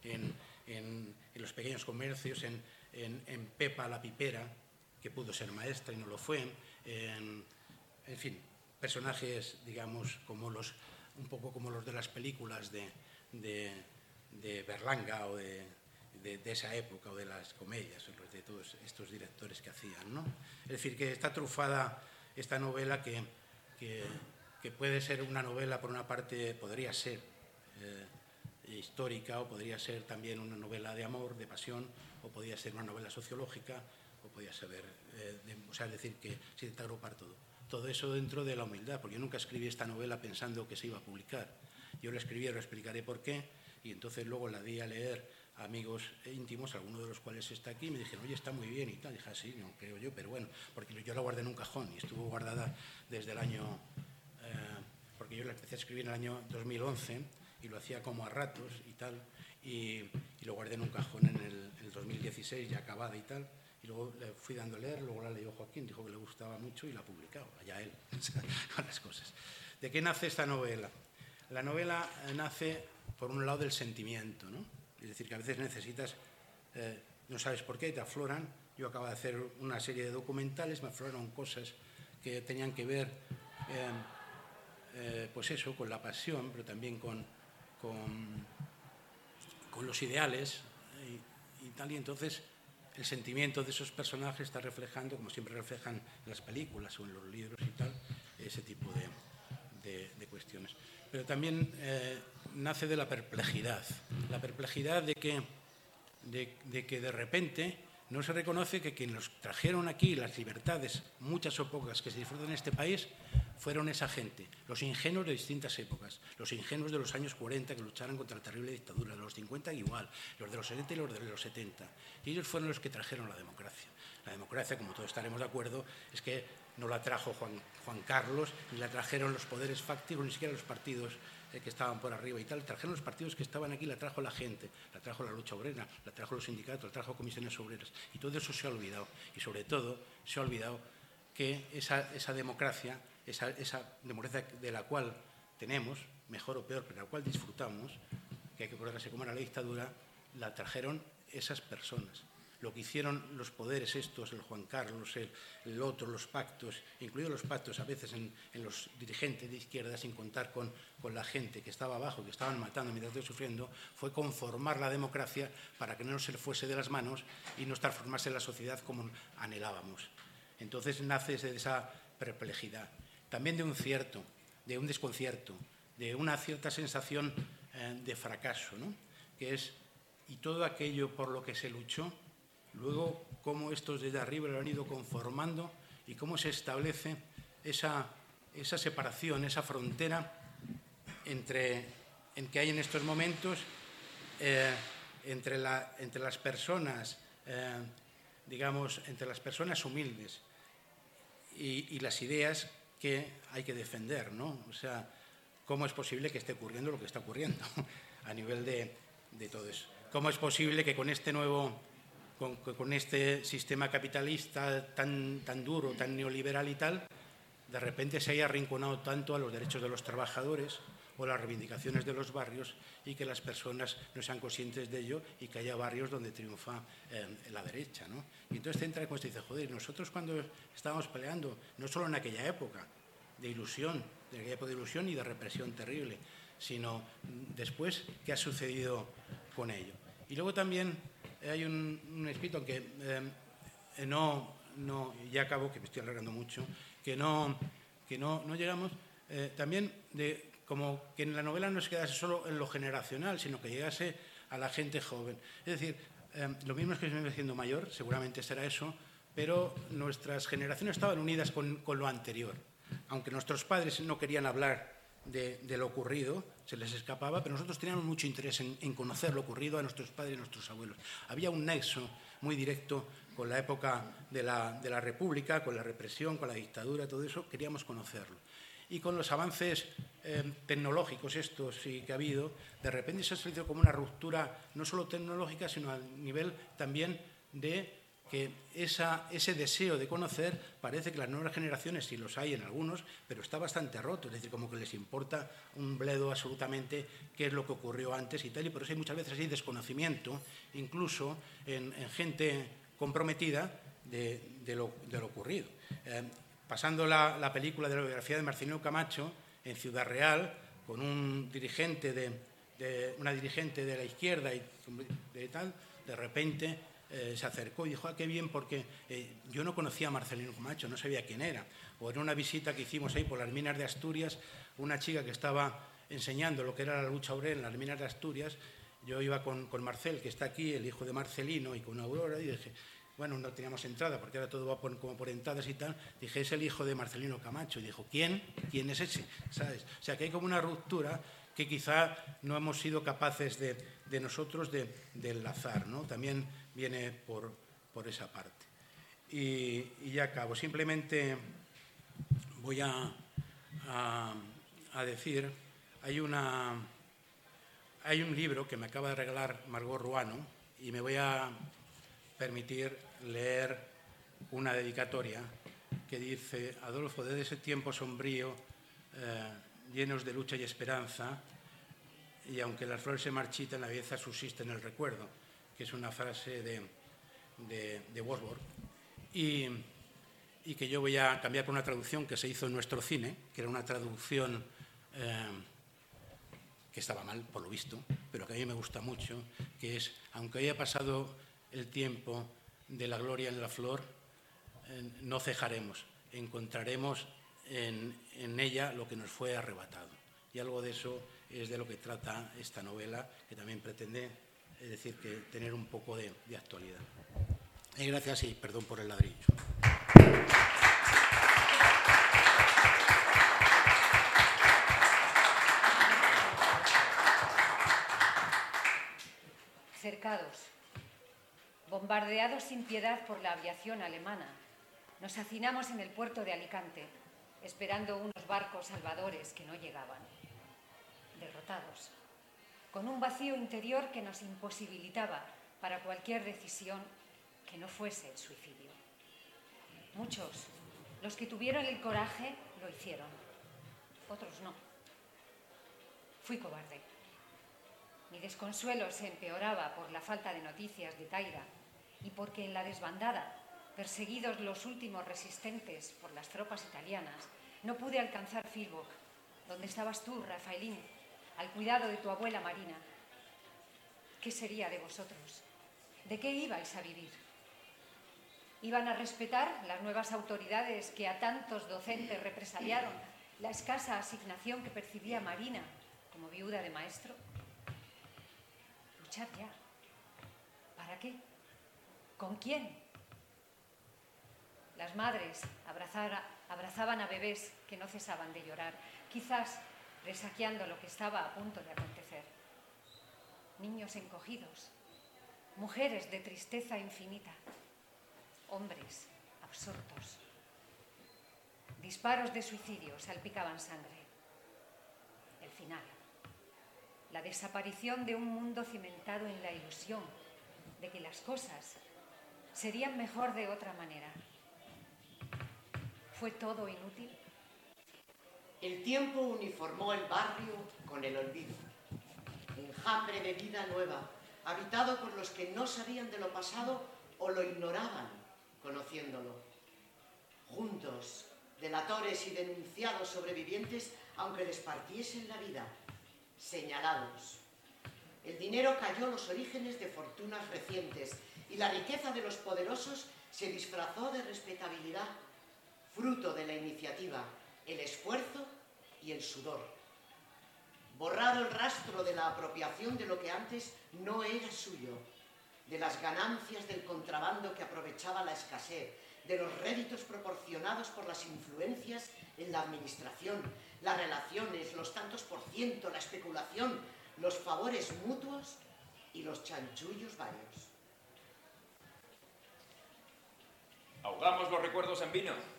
en, los pequeños comercios, en, Pepa la pipera, que pudo ser maestra y no lo fue, en, fin, personajes, digamos, como los, un poco como los de las películas de, de, Berlanga o de, esa época o de las comedias, de todos estos directores que hacían. ¿no? Es decir, que está trufada esta novela que que, puede ser una novela, por una parte, podría ser eh, histórica o podría ser también una novela de amor, de pasión, o podría ser una novela sociológica, o podría ser, eh, o sea, decir, que se intenta agrupar todo. Todo eso dentro de la humildad, porque yo nunca escribí esta novela pensando que se iba a publicar. Yo la escribí, lo explicaré por qué, y entonces luego la di a leer amigos íntimos, alguno de los cuales está aquí, y me dijeron, oye, está muy bien y tal. dije, así, ah, no creo yo, pero bueno, porque yo la guardé en un cajón y estuvo guardada desde el año, eh, porque yo la empecé a escribir en el año 2011 y lo hacía como a ratos y tal, y, lo guardé en un cajón en el, 2016 ya acabada y tal. Y luego le fui dando a leer, luego la leyó Joaquín, dijo que le gustaba mucho y la ha publicado, allá él, [laughs] con las cosas. ¿De qué nace esta novela? La novela nace, por un lado, del sentimiento, ¿no? Es decir, que a veces necesitas, eh, no sabes por qué, te afloran. Yo acabo de hacer una serie de documentales, me afloraron cosas que tenían que ver, eh, eh, pues eso, con la pasión, pero también con, con, los ideales y, tal. Y entonces el sentimiento de esos personajes está reflejando, como siempre reflejan en las películas o en los libros y tal, ese tipo de, de cuestiones. Pero también nace de la perplejidad. La perplejidad de que de, que de repente no se reconoce que quienes trajeron aquí las libertades, muchas o pocas, que se disfrutan en este país, fueron esa gente, los ingenuos de distintas épocas, los ingenuos de los años 40 que lucharon contra la terrible dictadura, de los 50 igual, los de los 70 y los de los 70. Y ellos fueron los que trajeron la democracia. La democracia, como todos estaremos de acuerdo, es que no la trajo Juan, Juan Carlos, ni la trajeron los poderes fácticos, ni siquiera los partidos eh, que estaban por arriba y tal, trajeron los partidos que estaban aquí, la trajo la gente, la trajo la lucha obrera, la trajo los sindicatos, la trajo comisiones obreras. Y todo eso se ha olvidado. Y sobre todo se ha olvidado que esa, esa democracia, esa, esa democracia de la cual tenemos, mejor o peor, pero la cual disfrutamos, que hay que acordarse cómo era la dictadura, la trajeron esas personas lo que hicieron los poderes estos, el Juan Carlos, el, otro, los pactos, incluidos los pactos a veces en, los dirigentes de izquierda, sin contar con, la gente que estaba abajo, que estaban matando mientras estoy sufriendo, fue conformar la democracia para que no se le fuese de las manos y no transformarse en la sociedad como anhelábamos. Entonces nace esa, perplejidad, también de un cierto, de un desconcierto, de una cierta sensación eh, de fracaso, ¿no? que es, y todo aquello por lo que se luchó, luego cómo estos desde arriba lo han ido conformando y cómo se establece esa, esa separación, esa frontera entre, en que hay en estos momentos eh, entre, la, entre, las personas, eh, digamos, entre las personas humildes y, las ideas que hay que defender, ¿no? O sea, ¿cómo es posible que esté ocurriendo lo que está ocurriendo [laughs] a nivel de, de todo eso? ¿Cómo es posible que con este nuevo, con, este sistema capitalista tan, tan duro, tan neoliberal y tal, de repente se haya arrinconado tanto a los derechos de los trabajadores o las reivindicaciones de los barrios y que las personas no sean conscientes de ello y que haya barrios donde triunfa eh, la derecha. ¿no? Y entonces te entra en y dice, joder, nosotros cuando estábamos peleando, no solo en aquella época de ilusión, de aquella época de ilusión y de represión terrible, sino después, ¿qué ha sucedido con ello? Y luego también hay un, un escrito que eh, no, no, ya acabo, que me estoy alargando mucho, que no, que no, no llegamos, eh, también de como que en la novela no se quedase solo en lo generacional, sino que llegase a la gente joven. Es decir, eh, lo mismo es que se me haciendo mayor, seguramente será eso, pero nuestras generaciones estaban unidas con, con lo anterior. Aunque nuestros padres no querían hablar de, lo ocurrido, se les escapaba, pero nosotros teníamos mucho interés en, conocer lo ocurrido a nuestros padres y nuestros abuelos. Había un nexo muy directo con la época de la, de la República, con la represión, con la dictadura, todo eso, queríamos conocerlo. Y con los avances eh, tecnológicos estos y que ha habido, de repente se ha salido como una ruptura no solo tecnológica, sino a nivel también de que ese deseo de conocer parece que las nuevas generaciones, si los hay en algunos, pero está bastante roto, es decir, como que les importa un bledo absolutamente qué es lo que ocurrió antes y tal, y por eso hay muchas veces hay desconocimiento, incluso en, en gente comprometida de, lo, ocurrido. Eh, pasando la, la, película de la biografía de Marcelino Camacho en Ciudad Real, con un dirigente de, de una dirigente de la izquierda y de tal, de repente eh, se acercó y dijo, ah, qué bien, porque eh, yo no conocía a Marcelino Camacho, no sabía quién era. O en una visita que hicimos ahí por las minas de Asturias, una chica que estaba enseñando lo que era la lucha obrera en las minas de Asturias, yo iba con, con, Marcel, que está aquí, el hijo de Marcelino, y con Aurora, y dije, bueno, no teníamos entrada, porque ahora todo va por, como por entradas y tal. Dije, es el hijo de Marcelino Camacho. Y dijo, ¿quién? ¿Quién es ese? ¿Sabes? O sea, que hay como una ruptura que quizá no hemos sido capaces de, nosotros de, de, enlazar, ¿no? También viene por, por esa parte. Y, ya acabo. Simplemente voy a, a, a decir, hay una hay un libro que me acaba de regalar Margot Ruano y me voy a permitir leer una dedicatoria que dice, Adolfo, desde ese tiempo sombrío, eh, llenos de lucha y esperanza, y aunque las flores se marchitan, la belleza subsiste en el recuerdo, que es una frase de, de, Wordsworth, y, y, que yo voy a cambiar por una traducción que se hizo en nuestro cine, que era una traducción... Eh, que estaba mal, por lo visto, pero que a mí me gusta mucho, que es, aunque haya pasado el tiempo de la gloria en la flor, eh, no cejaremos, encontraremos en, en, ella lo que nos fue arrebatado. Y algo de eso es de lo que trata esta novela, que también pretende, es decir, que tener un poco de, actualidad. Y gracias y perdón por el ladrillo. cercados, bombardeados sin piedad por la aviación alemana. Nos hacinamos en el puerto de Alicante, esperando unos barcos salvadores que no llegaban. Derrotados, con un vacío interior que nos imposibilitaba para cualquier decisión que no fuese el suicidio. Muchos, los que tuvieron el coraje, lo hicieron. Otros no. Fui cobarde. Mi desconsuelo se empeoraba por la falta de noticias de Taira y porque en la desbandada, perseguidos los últimos resistentes por las tropas italianas, no pude alcanzar Filbok, donde estabas tú, Rafaelín, al cuidado de tu abuela Marina. ¿Qué sería de vosotros? ¿De qué ibais a vivir? Iban a respetar las nuevas autoridades que a tantos docentes represaliaron la escasa asignación que percibía Marina como viuda de maestro. Luchar ya. ¿Para qué? ¿Con quién? Las madres abrazaban a bebés que no cesaban de llorar, quizás resaqueando lo que estaba a punto de acontecer. Niños encogidos, mujeres de tristeza infinita, hombres absortos. Disparos de suicidio salpicaban sangre. El final. La desaparición de un mundo cimentado en la ilusión de que las cosas serían mejor de otra manera. ¿Fue todo inútil? El tiempo uniformó el barrio con el olvido. Enjambre de vida nueva, habitado por los que no sabían de lo pasado o lo ignoraban, conociéndolo. Juntos, delatores y denunciados sobrevivientes, aunque les partiesen la vida, señalados. El dinero cayó los orígenes de fortunas recientes y la riqueza de los poderosos se disfrazó de respetabilidad, fruto de la iniciativa, el esfuerzo y el sudor. Borrado el rastro de la apropiación de lo que antes no era suyo, de las ganancias del contrabando que aprovechaba la escasez, de los réditos proporcionados por las influencias en la administración, las relaciones, los tantos por ciento, la especulación, los favores mutuos y los chanchullos varios. ¿Ahogamos los recuerdos en vino?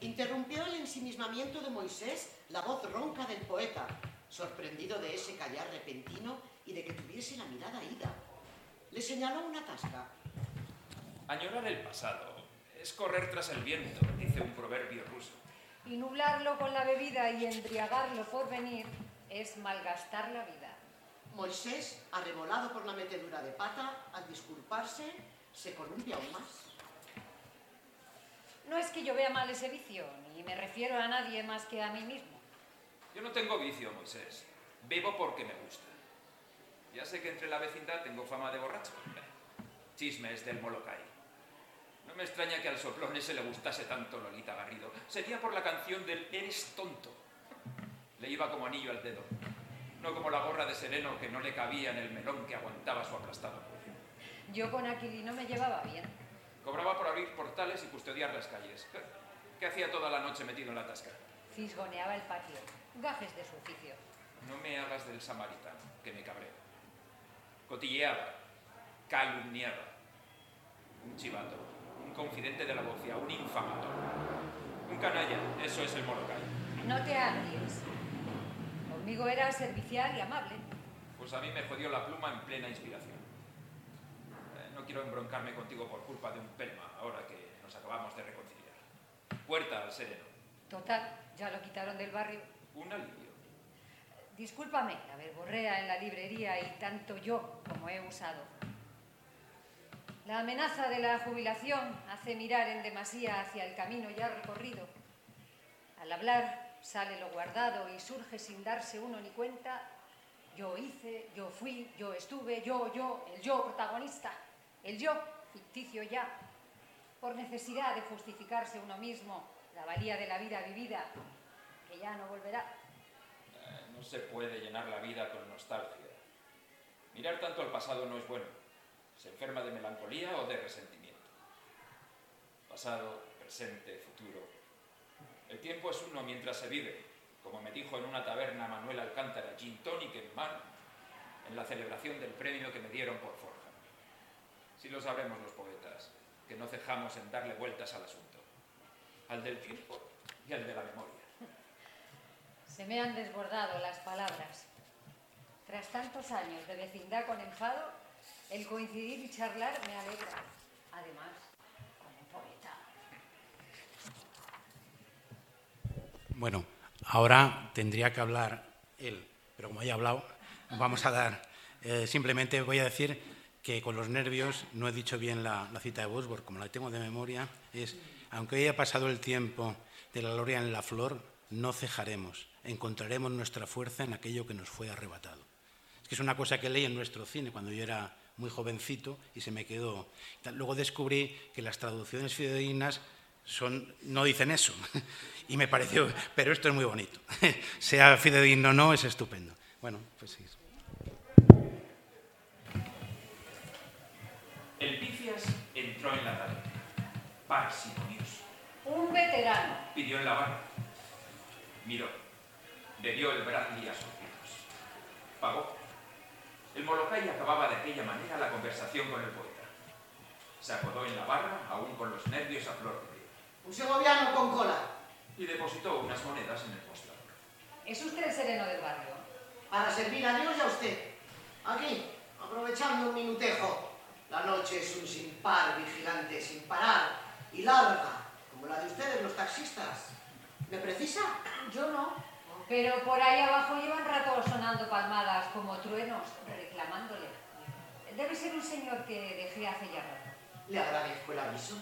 Interrumpió el ensimismamiento de Moisés la voz ronca del poeta, sorprendido de ese callar repentino y de que tuviese la mirada ida. Le señaló una tasca. Añorar el pasado es correr tras el viento, dice un proverbio ruso. Y nublarlo con la bebida y embriagarlo por venir es malgastar la vida. Moisés, arrebolado por la metedura de pata, al disculparse, se columpia aún más. No es que yo vea mal ese vicio, ni me refiero a nadie más que a mí mismo. Yo no tengo vicio, Moisés. Bebo porque me gusta. Ya sé que entre la vecindad tengo fama de borracho. Chismes del Molokai. No me extraña que al soplón ese le gustase tanto Lolita Garrido. Sería por la canción del Eres tonto. Le iba como anillo al dedo. No como la gorra de sereno que no le cabía en el melón que aguantaba su aplastado cuello. Yo con Aquilino me llevaba bien. Cobraba por abrir y custodiar las calles. ¿Qué hacía toda la noche metido en la tasca? Fisgoneaba el patio. Gajes de su oficio. No me hagas del samaritano, que me cabreo. Cotilleaba, calumniaba. Un chivato, un confidente de la bofia, un infamador. Un canalla, eso es el Molokai. No te agries. Conmigo era servicial y amable. Pues a mí me jodió la pluma en plena inspiración. Eh, no quiero embroncarme contigo por culpa de un pelma, ahora que nos acabamos de reconciliar. Puerta al sereno. Total, ya lo quitaron del barrio. Un alivio. Discúlpame la verborrea en la librería y tanto yo como he usado. La amenaza de la jubilación hace mirar en demasía hacia el camino ya recorrido. Al hablar sale lo guardado y surge sin darse uno ni cuenta. Yo hice, yo fui, yo estuve, yo, yo, el yo protagonista, el yo ficticio ya, por necesidad de justificarse uno mismo la valía de la vida vivida, que ya no volverá. Eh, no se puede llenar la vida con nostalgia. Mirar tanto al pasado no es bueno. Se enferma de melancolía o de resentimiento. Pasado, presente, futuro. El tiempo es uno mientras se vive, como me dijo en una taberna Manuel Alcántara, gin tonic en mano, en la celebración del premio que me dieron por Forja. Si lo sabemos los poetas, que no cejamos en darle vueltas al asunto, al del tiempo y al de la memoria. Se me han desbordado las palabras. Tras tantos años de vecindad con enfado, el coincidir y charlar me alegra. Además, como poeta. Bueno, ahora tendría que hablar él, pero como ya he hablado, vamos a dar. eh, simplemente voy a decir que con los nervios no he dicho bien la, cita de Bosworth, como la tengo de memoria, es, aunque haya pasado el tiempo de la gloria en la flor, no cejaremos, encontraremos nuestra fuerza en aquello que nos fue arrebatado. Es que es una cosa que leí en nuestro cine cuando yo era muy jovencito y se me quedó. Luego descubrí que las traducciones fidedignas son, no dicen eso. [laughs] Y me pareció, pero esto es muy bonito. [laughs] Sea fidedigno o no, es estupendo. Bueno, pues sí. Parsimonioso. Un veterano. Pidió en la barra. Miró. Le dio el bradley a sus hijos. Pagó. El Molokai acababa de aquella manera la conversación con el poeta. Se acodó en la barra, aún con los nervios a flor de piel. Un segoviano con cola. Y depositó unas monedas en el mostrador. ¿Es usted el sereno del barrio? Para servir a Dios y a usted. Aquí, aprovechando un minutejo. La noche es un sin par vigilante sin parar y larga, como la de ustedes los taxistas. ¿Me precisa? Yo no. Pero por ahí abajo llevan rato sonando palmadas como truenos, reclamándole. Debe ser un señor que dejé hace ya rato. Le agradezco el aviso.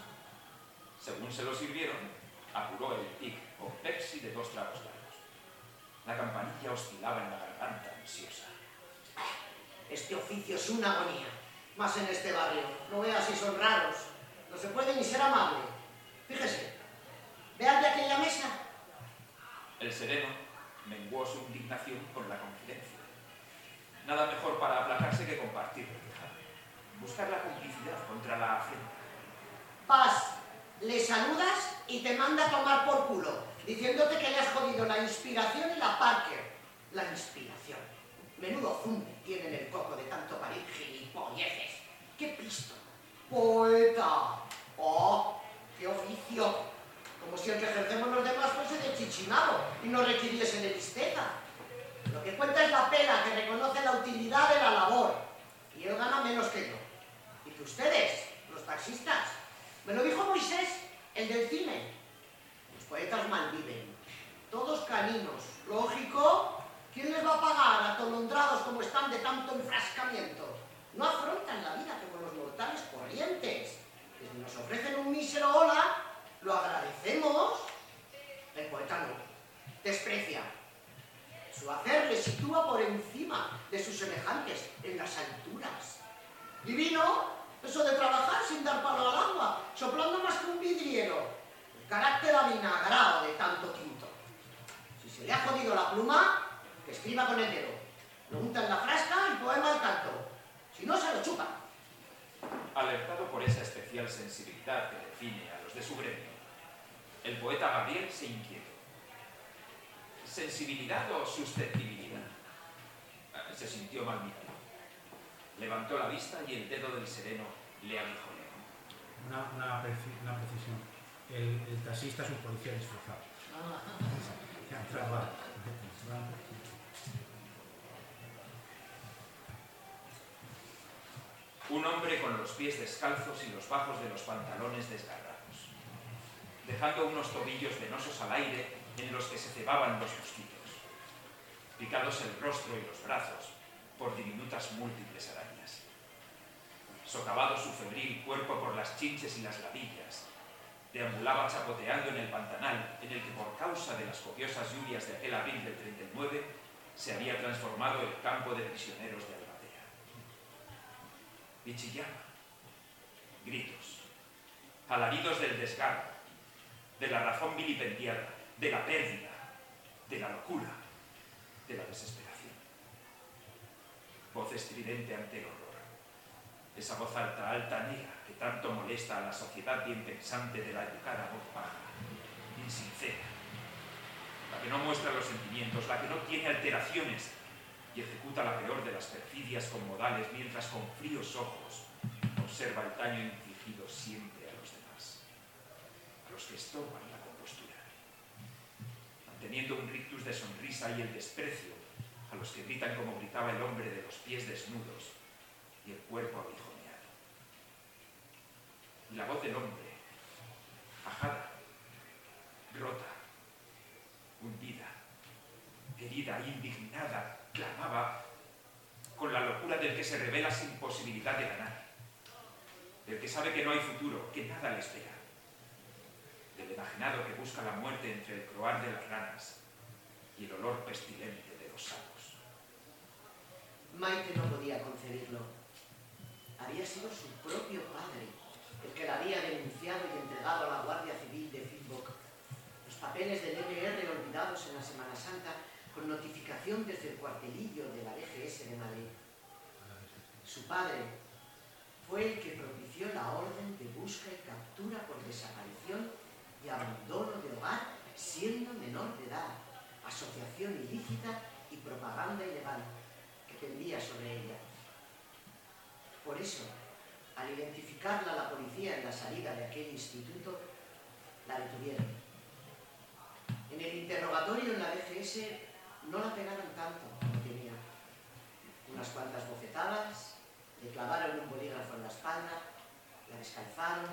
Según se lo sirvieron, apuró el tic o Pepsi de dos tragos largos. La campanilla oscilaba en la garganta ansiosa. Este oficio es una agonía. Más en este barrio. No vea si son raros. No se puede ni ser amable. Fíjese. Vean de aquella mesa. El sereno menguó su indignación con la confidencia. Nada mejor para aplacarse que compartir Buscar la complicidad contra la afrenta. Paz, le saludas y te manda a tomar por culo, diciéndote que le has jodido la inspiración y la Parker. La inspiración. Menudo zumbi tiene en el coco de tanto parir gilipolleces. ¡Qué pisto! ¡Poeta! ¡Oh! ¡Qué oficio! Como si el que ejercemos los demás fuese de chichinado y no requiriese de listeza. Lo que cuenta es la pena que reconoce la utilidad de la labor. Y él gana menos que yo. Y que ustedes, los taxistas, me lo dijo Moisés, el del cine. Los poetas malviven, todos caninos. Lógico, ¿quién les va a pagar atolondrados como están de tanto enfrascamiento? No afrontan la vida como corrientes. Nos ofrecen un mísero hola, lo agradecemos. El poeta no, desprecia. Su hacer le sitúa por encima de sus semejantes, en las alturas. Divino, eso de trabajar sin dar palo al agua, soplando más que un vidriero. El carácter avinagrado de tanto quinto. Si se le ha jodido la pluma, que escriba con el dedo. Lo unta en la frasca y poema al canto. Si no, se lo chupa. Alertado por esa especial sensibilidad que define a los de su gremio, el poeta Gabriel se inquietó. ¿Sensibilidad o susceptibilidad? Ah, se sintió mal mirado. Levantó la vista y el dedo del sereno le aguijoneó. Una, una, una precisión. El, el, taxista es un policía disfrazado. [laughs] [laughs] Un hombre con los pies descalzos y los bajos de los pantalones desgarrados, dejando unos tobillos venosos al aire en los que se cebaban los mosquitos, picados el rostro y los brazos por diminutas múltiples arañas. Socavado su febril cuerpo por las chinches y las ladillas, deambulaba chapoteando en el pantanal en el que por causa de las copiosas lluvias de aquel abril del 39 se había transformado el campo de prisioneros de Y chillaba. Gritos. Alaridos del desgarro, de la razón vilipendiada, de la pérdida, de la locura, de la desesperación voz estridente ante el horror. Esa voz alta, alta, negra, que tanto molesta a la sociedad bien pensante de la educada voz baja, insincera, la que no muestra los sentimientos, la que no tiene alteraciones ejecuta la peor de las perfidias con modales mientras con fríos ojos observa el daño infligido siempre a los demás, a los que estorban la compostura, manteniendo un rictus de sonrisa y el desprecio a los que gritan como gritaba el hombre de los pies desnudos y el cuerpo aguijoneado. Y la voz del hombre, ajada, rota, hundida, herida, indignada, clamaba con la locura del que se revela sin posibilidad de ganar, del que sabe que no hay futuro, que nada le espera, del imaginado que busca la muerte entre el croar de las ranas y el olor pestilente de los sapos. Maite no podía concebirlo. había sido su propio padre el que la había denunciado y entregado a la Guardia Civil de Fitbock. Los papeles del MR olvidados en la Semana Santa notificación desde el cuartelillo de la BGS de Madrid. Su padre fue el que propició la orden de busca y captura por desaparición y abandono de hogar siendo menor de edad, asociación ilícita y propaganda ilegal que pendía sobre ella. Por eso, al identificarla la policía en la salida de aquel instituto, la detuvieron. En el interrogatorio en la DGS no la pegaron tanto como tenía. Unas cuantas bofetadas, le clavaron un bolígrafo en la espalda, la descalzaron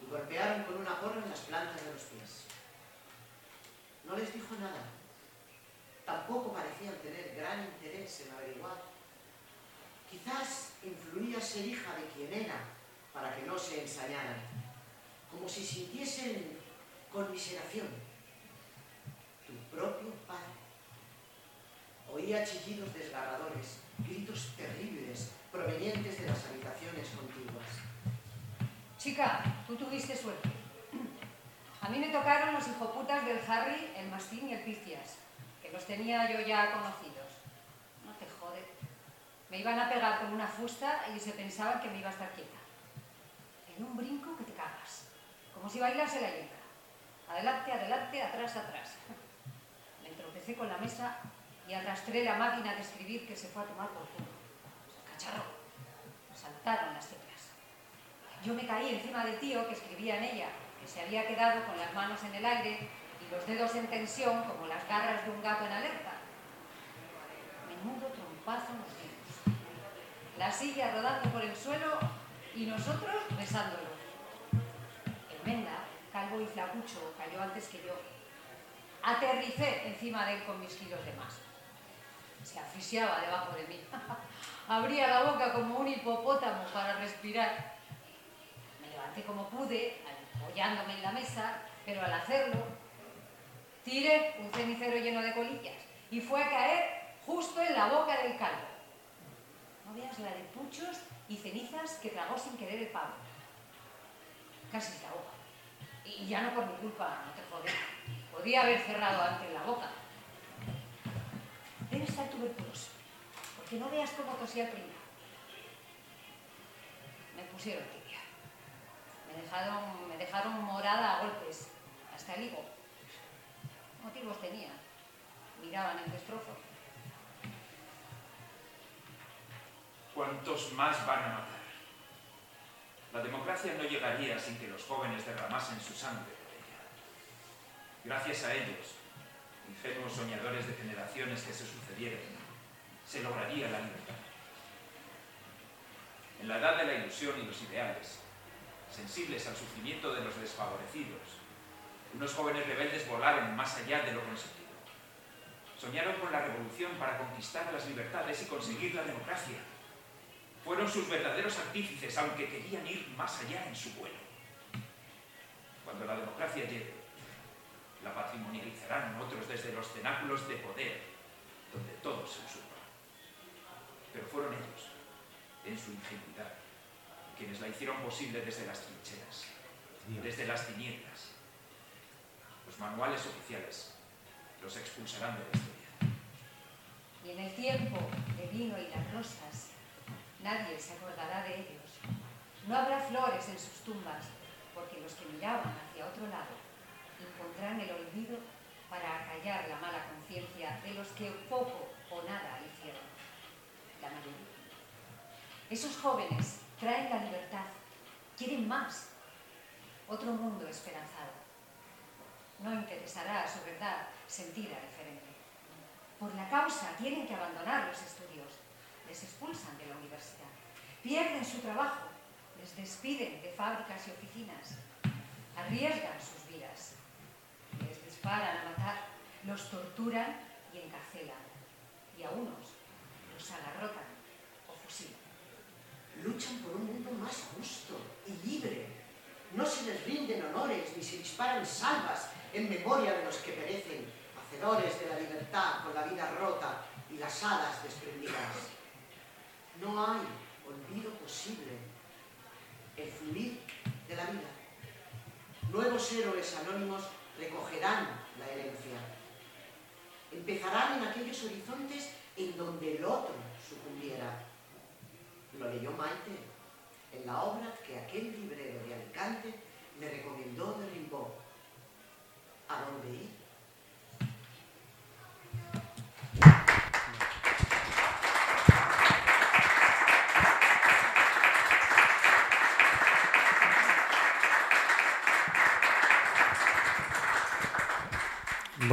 y golpearon con una porra en las plantas de los pies. No les dijo nada. Tampoco parecían tener gran interés en averiguar. Quizás influía ser hija de quien era para que no se ensañaran, como si sintiesen conmiseración. Tu propio padre. Oía chillidos desgarradores, gritos terribles provenientes de las habitaciones contiguas. Chica, tú tuviste suerte. A mí me tocaron los hijoputas del Harry, el Mastín y el Picias, que los tenía yo ya conocidos. No te jode. Me iban a pegar con una fusta y se pensaban que me iba a estar quieta. En un brinco que te cagas, como si bailase la yegua. Adelante, adelante, atrás, atrás. [laughs] Me tropecé con la mesa y arrastré la máquina de escribir que se fue a tomar por culo. Cacharro. Saltaron las teclas. Yo me caí encima del tío que escribía en ella se había quedado con las manos en el aire y los dedos en tensión como las garras de un gato en alerta. Menudo trompazo nos dimos. La silla rodando por el suelo y nosotros besándolo. El Menda, calvo y flacucho, cayó antes que yo. Aterricé encima de él con mis kilos de más. Se asfixiaba debajo de mí. [laughs] Abría la boca como un hipopótamo para respirar. Me levanté como pude, apoyándome en la mesa, pero al hacerlo, tiré un cenicero lleno de colillas y fue a caer justo en la boca del calvo. No veas la de puchos y cenizas que tragó sin querer el pavo. Casi se ahoga. Y ya no por mi culpa, no te jodes. Podía haber cerrado antes la boca. Debe estar tuberculoso, porque no veas cómo tosía el primo. Me pusieron me dejaron, me dejaron morada a golpes, hasta el higo. Motivos tenía. Miraban el destrozo. ¿Cuántos más van a matar? La democracia no llegaría sin que los jóvenes derramasen su sangre por ella. Gracias a ellos, ingenuos soñadores de generaciones que se sucedieron, se lograría la libertad. En la edad de la ilusión y los ideales, sensibles al sufrimiento de los desfavorecidos. Unos jóvenes rebeldes volaron más allá de lo consentido. Soñaron con la revolución para conquistar las libertades y conseguir la democracia. Fueron sus verdaderos artífices, aunque querían ir más allá en su vuelo. Cuando la democracia llegue, la patrimonializarán otros desde los cenáculos de poder, donde todos se usurpan. Pero fueron ellos, en su ingenuidad, quienes la hicieron posible desde las trincheras, desde las tinieblas. Los manuales oficiales los expulsarán de la historia. Y en el tiempo de vino y las rosas, nadie se acordará de ellos. No habrá flores en sus tumbas, porque los que miraban hacia otro lado encontrarán el olvido para acallar la mala conciencia de los que poco o nada hicieron. La mayoría. Esos jóvenes traen la libertad, quieren más, otro mundo esperanzado. No interesará a su verdad sentida diferente. Por la causa tienen que abandonar los estudios, les expulsan de la universidad, pierden su trabajo, les despiden de fábricas y oficinas, arriesgan sus vidas, les disparan a matar, los torturan y encarcelan, y a unos los agarrotan luchan por un mundo más justo y libre. No se les rinden honores ni se disparan salvas en memoria de los que perecen, hacedores de la libertad con la vida rota y las alas desprendidas. No hay olvido posible, el fluir de la vida. Nuevos héroes anónimos recogerán la herencia. Empezarán en aquellos horizontes en donde el otro sucumbiera. Lo leyó Maite en la obra que aquel librero de Alicante me recomendó de Rimbaud. ¿A dónde ir?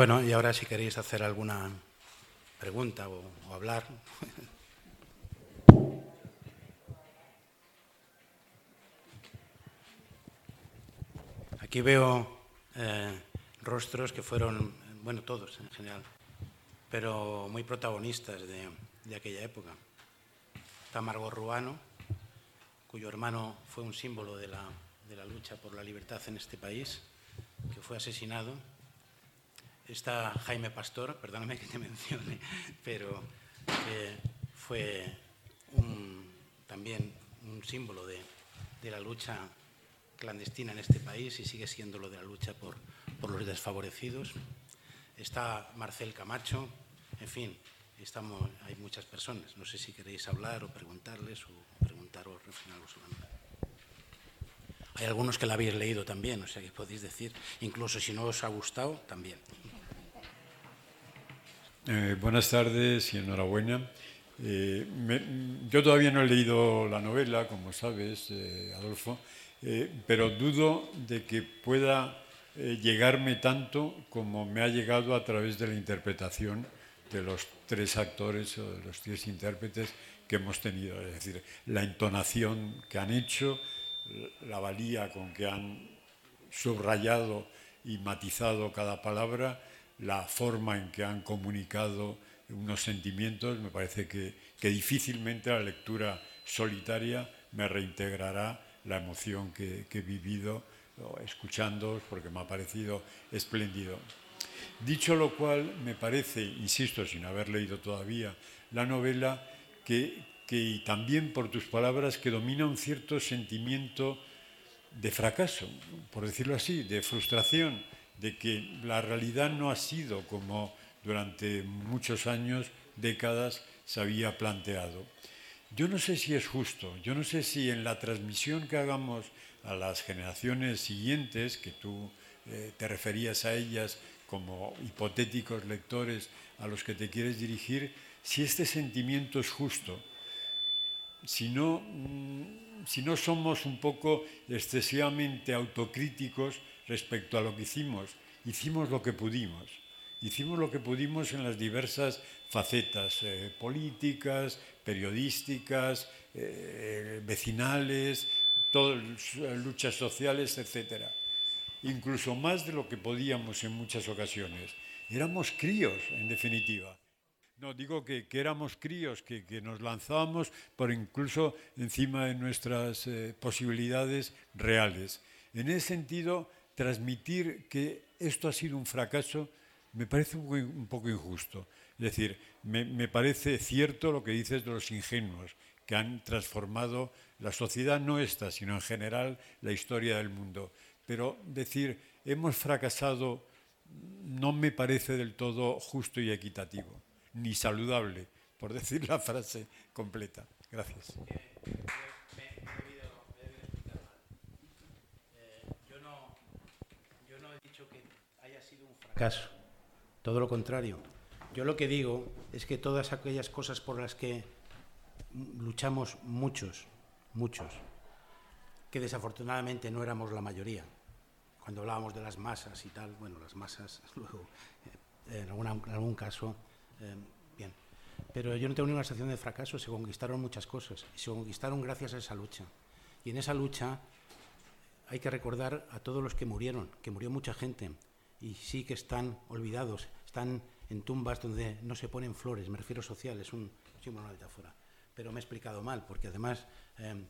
Bueno, y ahora si queréis hacer alguna pregunta o, hablar. [laughs] Aquí veo eh, rostros que fueron, bueno, todos en general, pero muy protagonistas de, aquella época. Está Margot Ruano, cuyo hermano fue un símbolo de la, de la lucha por la libertad en este país, que fue asesinado está Jaime Pastor, perdóname que te mencione, [laughs] pero eh, fue un, también un símbolo de, la lucha clandestina en este país y sigue siendo lo de la lucha por, los desfavorecidos. Está Marcel Camacho, en fin, estamos, hay muchas personas. No sé si queréis hablar o preguntarles o preguntar o. Hay algunos que la habéis leído también, o sea que podéis decir, incluso si no os ha gustado, también. Eh, buenas tardes y enhorabuena. Eh, yo todavía no he leído la novela, como sabes, Adolfo, eh, pero dudo de que pueda llegarme tanto como me ha llegado a través de la interpretación de los tres actores o de los tres intérpretes que hemos tenido. Es decir, la entonación que han hecho, la valía con que han subrayado y matizado cada palabra, la forma en que han comunicado unos sentimientos, me parece que, que difícilmente la lectura solitaria me reintegrará la emoción que, he vivido escuchándoos porque me ha parecido espléndido. Dicho lo cual, me parece, insisto, sin haber leído todavía la novela, que, que también por tus palabras que domina un cierto sentimiento de fracaso, por decirlo así, de frustración, de que la realidad no ha sido como durante muchos años, décadas, se había planteado. Yo no sé si es justo, yo no sé si en la transmisión que hagamos a las generaciones siguientes, que tú eh, te referías a ellas como hipotéticos lectores a los que te quieres dirigir, si este sentimiento es justo, si no, mm, si no somos un poco excesivamente autocríticos respecto a lo que hicimos. Hicimos lo que pudimos. Hicimos lo que pudimos en las diversas facetas eh, políticas, periodísticas, eh, vecinales, luchas sociales, etc. Incluso más de lo que podíamos en muchas ocasiones. Éramos críos, en definitiva. No, digo que, éramos críos, que, que, nos lanzábamos por incluso encima de nuestras eh, posibilidades reales. En ese sentido, transmitir que esto ha sido un fracaso me parece un, poco injusto. Es decir, me, me, parece cierto lo que dices de los ingenuos, que han transformado la sociedad, no esta, sino en general la historia del mundo. Pero decir, hemos fracasado no me parece del todo justo y equitativo, ni saludable, por decir la frase completa. Gracias. Todo lo contrario. Yo lo que digo es que todas aquellas cosas por las que luchamos muchos, muchos, que desafortunadamente no éramos la mayoría, cuando hablábamos de las masas y tal, bueno, las masas, [laughs] luego, eh, en algún caso, eh, bien. Pero yo no tengo ninguna sensación de fracaso, se conquistaron muchas cosas, y se conquistaron gracias a esa lucha. Y en esa lucha hay que recordar a todos los que murieron, que murió mucha gente, y sí que están olvidados, están en tumbas donde no se ponen flores, me refiero social, es un símbolo, una metáfora. Pero me he explicado mal, porque además eh,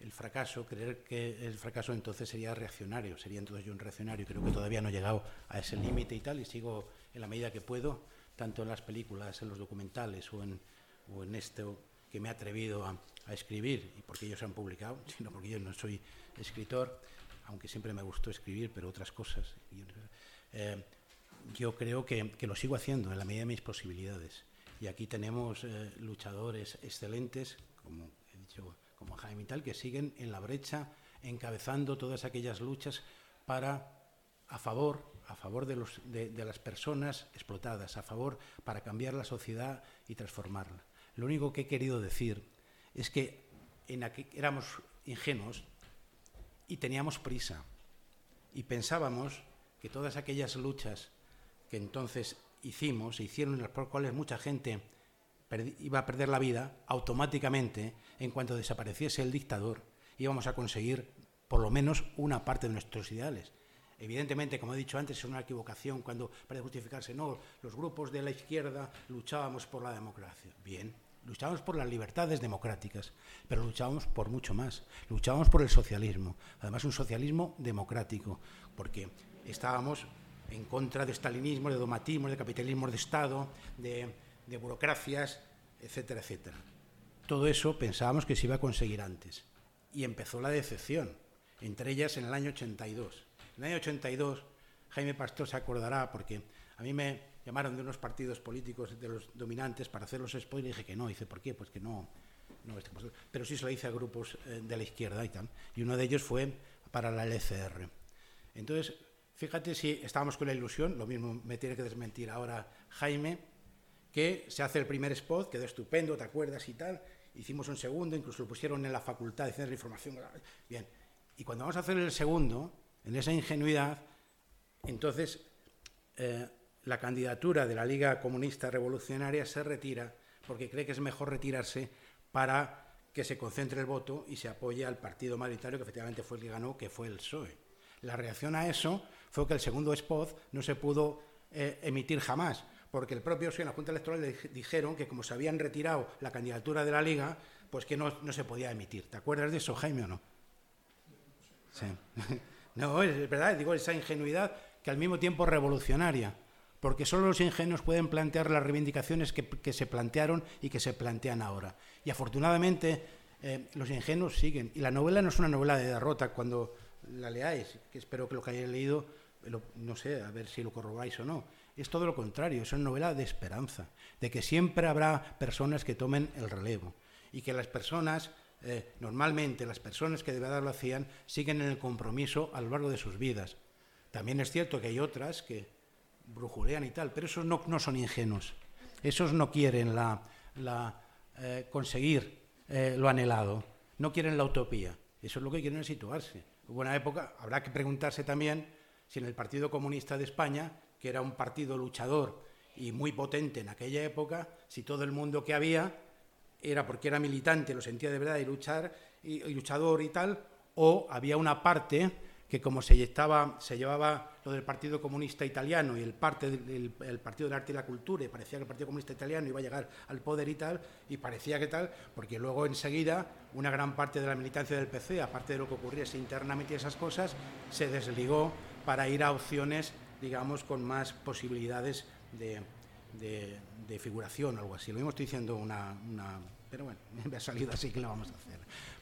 el fracaso, creer que el fracaso entonces sería reaccionario, sería entonces yo un reaccionario, creo que todavía no he llegado a ese límite y tal, y sigo en la medida que puedo, tanto en las películas, en los documentales o en, o en esto, que me he atrevido a, escribir y porque ellos han publicado, [laughs] sino porque yo no soy escritor, aunque siempre me gustó escribir, pero otras cosas. Eh, yo creo que, lo sigo haciendo en la medida de mis posibilidades. Y aquí tenemos eh, luchadores excelentes, como he dicho, como Jaime y tal, que siguen en la brecha, encabezando todas aquellas luchas para a favor, a favor de, los, de, las personas explotadas, a favor para cambiar la sociedad y transformarla. Lo único que he querido decir es que en éramos ingenuos y teníamos prisa y pensábamos que todas aquellas luchas que entonces hicimos, e hicieron las por cuales mucha gente iba a perder la vida, automáticamente, en cuanto desapareciese el dictador, íbamos a conseguir por lo menos una parte de nuestros ideales. Evidentemente, como he dicho antes, es una equivocación cuando parece justificarse, no, los grupos de la izquierda luchábamos por la democracia. Bien, luchábamos por las libertades democráticas, pero luchábamos por mucho más. Luchábamos por el socialismo, además un socialismo democrático, porque estábamos en contra de estalinismo, de domatismo, de capitalismo de Estado, de, burocracias, etcétera, etcétera. Todo eso pensábamos que se iba a conseguir antes. Y empezó la decepción, entre ellas en el año 82. En el año 82, Jaime Pastor se acordará, porque a mí me llamaron de unos partidos políticos de los dominantes para hacer los spoilers y dije que no. Dice, ¿por qué? Pues que no. no pero sí se lo hice a grupos eh, de la izquierda y tal. Y uno de ellos fue para la LCR. Entonces, Fíjate si estábamos con la ilusión, lo mismo me tiene que desmentir ahora Jaime, que se hace el primer spot, quedó estupendo, ¿te acuerdas y tal? Hicimos un segundo, incluso lo pusieron en la facultad de Ciencias de la Información. Bien, y cuando vamos a hacer el segundo, en esa ingenuidad, entonces eh, la candidatura de la Liga Comunista Revolucionaria se retira porque cree que es mejor retirarse para que se concentre el voto y se apoye al partido mayoritario que efectivamente fue el que ganó, que fue el PSOE. La reacción a eso fue que el segundo spot no se pudo eh, emitir jamás, porque el propio en la Junta Electoral le dijeron que como se habían retirado la candidatura de la Liga, pues que no, se podía emitir. ¿Te acuerdas de eso, Jaime, o no? Sí. [laughs] no, es verdad, digo, esa ingenuidad que al mismo tiempo revolucionaria, porque solo los ingenuos pueden plantear las reivindicaciones que, se plantearon y que se plantean ahora. Y afortunadamente eh, los ingenuos siguen. Y la novela no es una novela de derrota cuando la leáis, que espero que lo que hayáis leído, no sé, a ver si lo corrobáis o no. Es todo lo contrario, es una novela de esperanza, de que siempre habrá personas que tomen el relevo y que las personas, eh, normalmente las personas que de verdad lo hacían, siguen en el compromiso a lo largo de sus vidas. También es cierto que hay otras que brujulean y tal, pero esos no, son ingenuos. Esos no quieren la, eh, conseguir eh, lo anhelado, no quieren la utopía. Eso es lo que quieren es situarse. Hubo época, habrá que preguntarse también si en el Partido Comunista de España, que era un partido luchador y muy potente en aquella época, si todo el mundo que había era porque era militante, lo sentía de verdad y luchar y, luchador y tal, o había una parte que como se, llevaba lo del Partido Comunista Italiano y el, parte del, Partido del Arte y la Cultura, y parecía que el Partido Comunista Italiano iba a llegar al poder y tal, y parecía que tal, porque luego enseguida una gran parte de la militancia del PC, aparte de lo que ocurriese internamente y esas cosas, se desligó para ir a opciones, digamos, con más posibilidades de, figuración o algo así. Lo mismo estoy diciendo una, una pero bueno, [laughs] me ha salido así que lo vamos a hacer.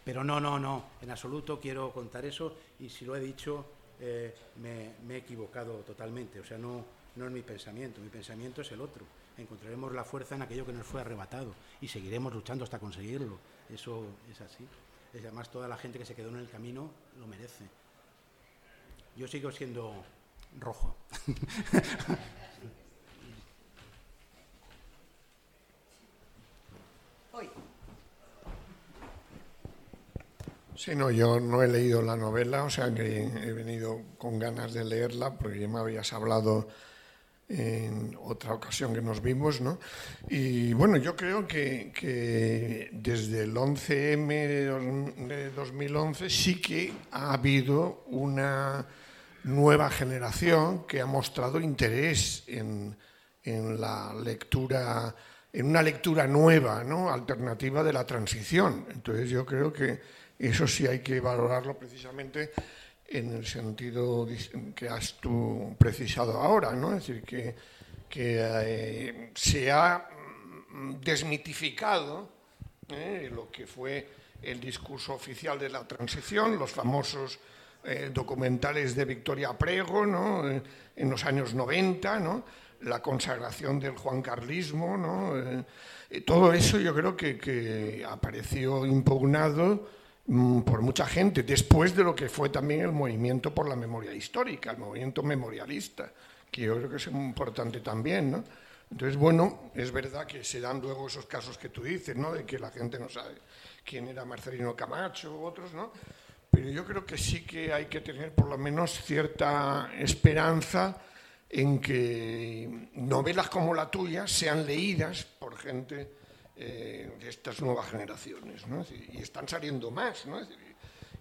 Pero no, no, no, en absoluto quiero contar eso y si lo he dicho eh, me, he equivocado totalmente. O sea, no, no es mi pensamiento, mi pensamiento es el otro. Encontraremos la fuerza en aquello que nos fue arrebatado y seguiremos luchando hasta conseguirlo. Eso es así. Es además toda la gente que se quedó en el camino lo merece. Yo sigo siendo rojo. [laughs] Sí, no, yo no he leído la novela, o sea que he venido con ganas de leerla porque ya me habías hablado en otra ocasión que nos vimos, ¿no? Y bueno, yo creo que, desde el 11M de 2011 sí que ha habido una nueva generación que ha mostrado interés en, en la lectura, en una lectura nueva, ¿no? Alternativa de la transición. Entonces yo creo que eso sí hay que valorarlo precisamente en el sentido que has tú precisado ahora, ¿no? Es decir, que, que eh, se ha desmitificado ¿eh? lo que fue el discurso oficial de la transición, los famosos eh, documentales de Victoria Prego ¿no? En los años 90, ¿no? la consagración del Juan Carlismo, ¿no? todo eso yo creo que, que apareció impugnado mm, por mucha gente, después de lo que fue también el movimiento por la memoria histórica, el movimiento memorialista, que yo creo que es importante también, ¿no? Entonces, bueno, es verdad que se dan luego esos casos que tú dices, ¿no? De que la gente no sabe quién era Marcelino Camacho u otros, ¿no? Pero yo creo que sí que hay que tener por lo menos cierta esperanza en que novelas como la tuya sean leídas por gente eh, estas nuevas generaciones, ¿no? Y están saliendo más, ¿no?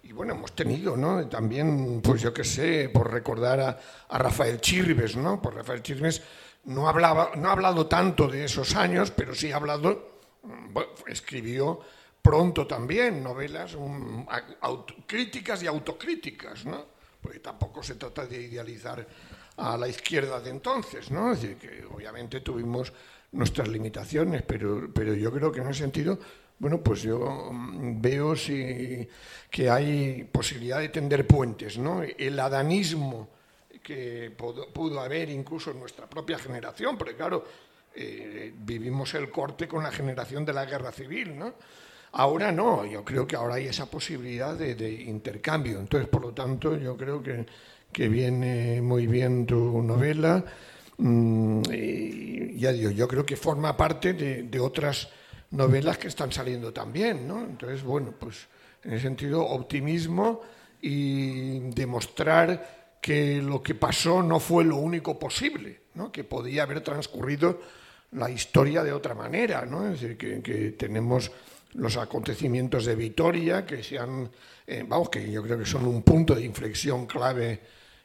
y bueno, hemos tenido, ¿no? También, pues yo qué sé, por recordar a, a Rafael Chirves, ¿no? Por Rafael Chirves no, hablaba, no ha hablado tanto de esos años, pero sí ha hablado, escribió pronto también novelas críticas y autocríticas, ¿no? porque tampoco se trata de idealizar a la izquierda de entonces, ¿no? es decir, que obviamente tuvimos nuestras limitaciones, pero, pero yo creo que en ese sentido, bueno, pues yo mm, veo si, que hay posibilidad de tender puentes, ¿no? El adanismo que pudo, haber incluso en nuestra propia generación, porque claro, eh, vivimos el corte con la generación de la guerra civil, ¿no? Ahora no, yo creo que ahora hay esa posibilidad de, intercambio. Entonces, por lo tanto, yo creo que, que viene muy bien tu novela. Mm, y ya digo, yo creo que forma parte de, otras novelas que están saliendo también, ¿no? Entonces, bueno, pues en ese sentido, optimismo y demostrar que lo que pasó no fue lo único posible, ¿no? que podía haber transcurrido la historia de otra manera. ¿no? Es decir, que, tenemos los acontecimientos de Vitoria, que sean, eh, vamos, que yo creo que son un punto de inflexión clave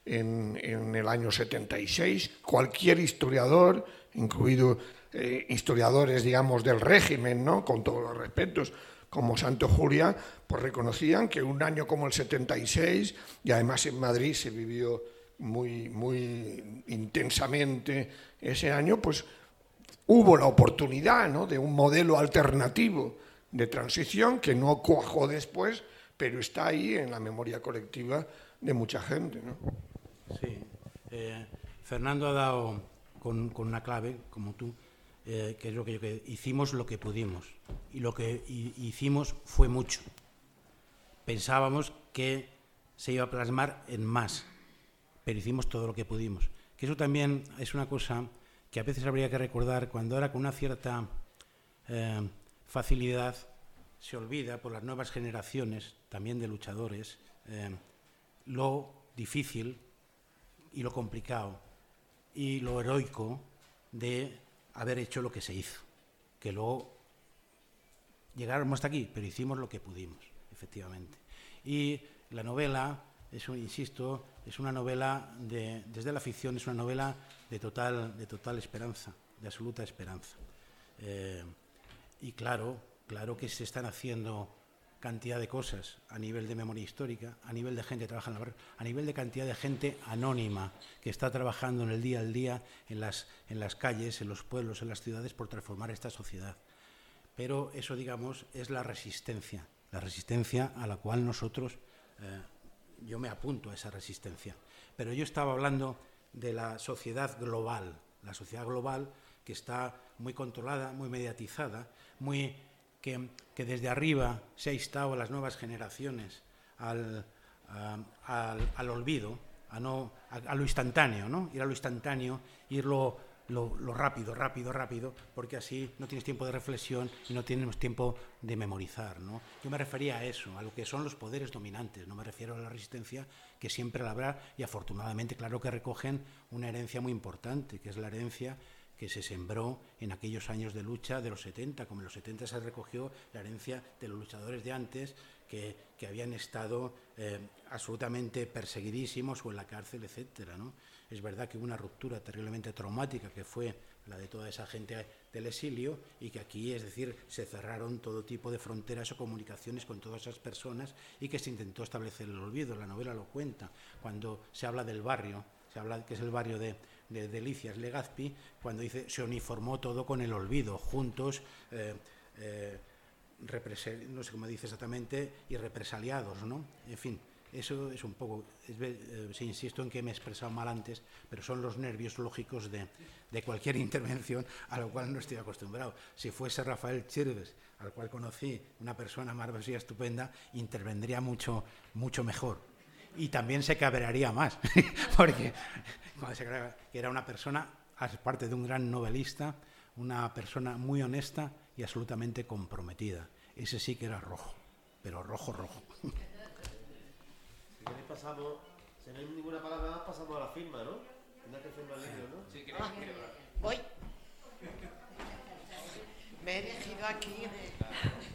en, el año 76. Cualquier historiador, incluido eh, historiadores, digamos, del régimen, ¿no? con todos los respetos, como Santo Julia, pues reconocían que un año como el 76, y además en Madrid se vivió muy, muy intensamente ese año, pues hubo la oportunidad ¿no? de un modelo alternativo de transición que no cuajó después, pero está ahí en la memoria colectiva de mucha gente. ¿no? Sí. Eh, Fernando ha dado con, una clave, como tú, eh, que es lo que, que, hicimos lo que pudimos. Y lo que hicimos fue mucho. Pensábamos que se iba a plasmar en más, pero hicimos todo lo que pudimos. Que eso también es una cosa que a veces habría que recordar cuando ahora con una cierta eh, facilidad se olvida por las nuevas generaciones, también de luchadores, lo difícil y lo complicado y lo heroico de haber hecho lo que se hizo, que luego llegáramos hasta aquí, pero hicimos lo que pudimos, efectivamente. Y la novela, eso insisto, es una novela de, desde la ficción, es una novela de total, de total esperanza, de absoluta esperanza. Eh, y claro, claro que se están haciendo cantidad de cosas a nivel de memoria histórica, a nivel de gente que trabaja en la barrio, a nivel de cantidad de gente anónima que está trabajando en el día al día en las, en las calles, en los pueblos, en las ciudades por transformar esta sociedad. Pero eso, digamos, es la resistencia, la resistencia a la cual nosotros, eh, yo me apunto a esa resistencia. Pero yo estaba hablando de la sociedad global, la sociedad global que está muy controlada, muy mediatizada, muy que, desde arriba se ha instado a las nuevas generaciones al, al, olvido, a, no, a, lo instantáneo, ¿no? ir a lo instantáneo, irlo lo, rápido, rápido, rápido, porque así no tienes tiempo de reflexión y no tienes tiempo de memorizar. ¿no? Yo me refería a eso, a lo que son los poderes dominantes, no me refiero a la resistencia, que siempre la habrá, y afortunadamente, claro que recogen una herencia muy importante, que es la herencia que se sembró en aquellos años de lucha de los 70, como en los 70 se recogió la herencia de los luchadores de antes que, que habían estado eh, absolutamente perseguidísimos o en la cárcel, etcétera, ¿no? Es verdad que hubo una ruptura terriblemente traumática que fue la de toda esa gente del exilio y que aquí, es decir, se cerraron todo tipo de fronteras o comunicaciones con todas esas personas y que se intentó establecer el olvido. La novela lo cuenta cuando se habla del barrio, se habla que es el barrio de, de Delicias Legazpi, cuando dice se uniformó todo con el olvido, juntos, eh, eh, no sé cómo dice exactamente, y represaliados, ¿no? En fin, eso es un poco, eh, insisto en que me he expresado mal antes, pero son los nervios lógicos de, cualquier [laughs] intervención a lo cual no estoy acostumbrado. Si fuese Rafael Chirves, al cual conocí, una persona maravillosa estupenda, intervendría mucho, mucho mejor. Y también se cabrearía más, [laughs] porque cuando se que era una persona, aparte de un gran novelista, una persona muy honesta y absolutamente comprometida. Ese sí que era rojo, pero rojo, rojo. Si queréis pasamos, si no hay ninguna palabra más, pasamos a la firma, ¿no? Tendrá que firmar el libro, ¿no? Sí, ah, voy. Me he elegido aquí de...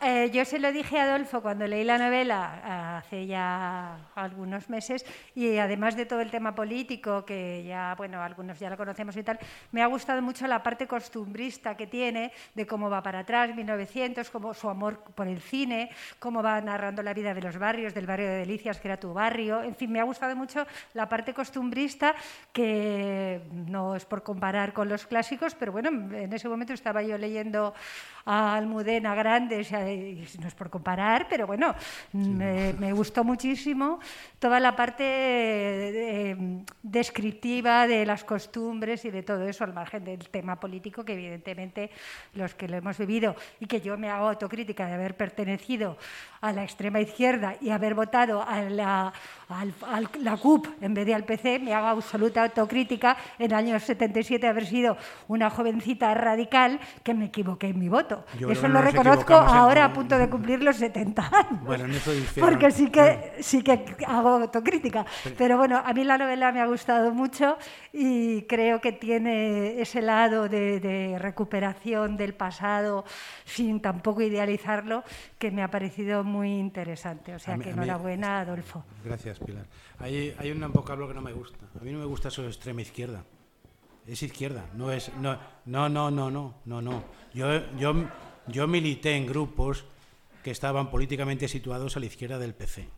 Eh, yo se lo dije a Adolfo cuando leí la novela hace ya algunos meses y además de todo el tema político, que ya, bueno, algunos ya lo conocemos y tal, me ha gustado mucho la parte costumbrista que tiene de cómo va para atrás, 1900, cómo su amor por el cine, cómo va narrando la vida de los barrios, del barrio de Delicias, que era tu barrio. En fin, me ha gustado mucho la parte costumbrista, que no es por comparar con los clásicos, pero bueno, en ese momento estaba yo leyendo a Almudena Grandes, no es por comparar, pero bueno, me, gustó muchísimo toda la parte eh, descriptiva de las costumbres y de todo eso, al margen del tema político, que evidentemente los que lo hemos vivido y que yo me hago autocrítica de haber pertenecido a la extrema izquierda y haber votado a la, la CUP en vez de al PC, me hago absoluta autocrítica en el año 77 haber sido una jovencita radical que me equivoqué en mi voto. eso lo reconozco ahora a punto de cumplir los 70 años. Bueno, porque sí que, sí que hago autocrítica. Pero bueno, a mí la novela me ha gustado mucho y creo que tiene ese lado de, de recuperación del pasado sin tampoco idealizarlo que me ha parecido muy interesante. O sea que enhorabuena, Adolfo. Gracias, Pilar. Hay, hay un vocablo que no me gusta. A mí no me gusta eso de extrema izquierda. Es izquierda, no es. No, no, no, no, no, no. no. Yo, yo, yo milité en grupos que estaban políticamente situados a la izquierda del PC.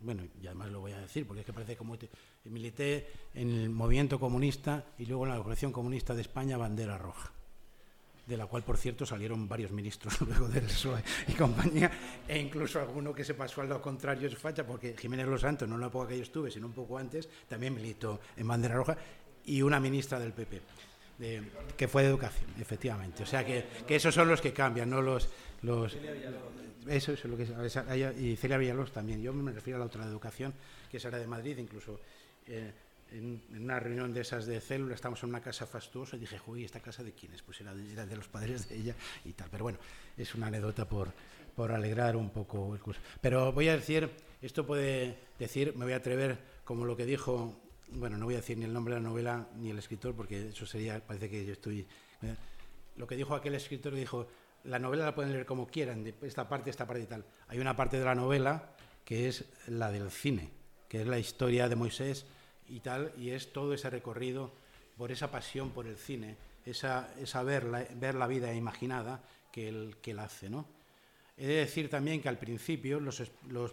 Bueno, y además lo voy a decir, porque es que parece como... milité en el movimiento comunista y luego en la Organización Comunista de España, Bandera Roja de la cual, por cierto, salieron varios ministros [laughs] luego del PSOE y compañía, e incluso alguno que se pasó al lado contrario es facha, porque Jiménez Los Santos, no en la época que yo estuve, sino un poco antes, también militó en Bandera Roja, y una ministra del PP, que fue de educación, efectivamente. O sea, que, esos son los que cambian, no los... los eso es lo que y Celia Villalobos también. Yo me refiero a la otra de educación, que es la de Madrid, incluso eh, en, una reunión de esas de célula, estamos en una casa fastuosa y dije, uy, ¿esta casa de quién es? Pues era de, los padres de ella y tal. Pero bueno, es una anécdota por, por alegrar un poco el curso. Pero voy a decir, esto puede decir, me voy a atrever como lo que dijo, bueno, no voy a decir ni el nombre de la novela ni el escritor, porque eso sería, parece que yo estoy... ¿eh? Lo que dijo aquel escritor, dijo, la novela la pueden leer como quieran, esta parte, esta parte y tal. Hay una parte de la novela que es la del cine, que es la historia de Moisés y tal, y es todo ese recorrido por esa pasión por el cine, esa, esa ver, la, ver la vida imaginada que él, que él hace, ¿no? He de decir también que al principio los,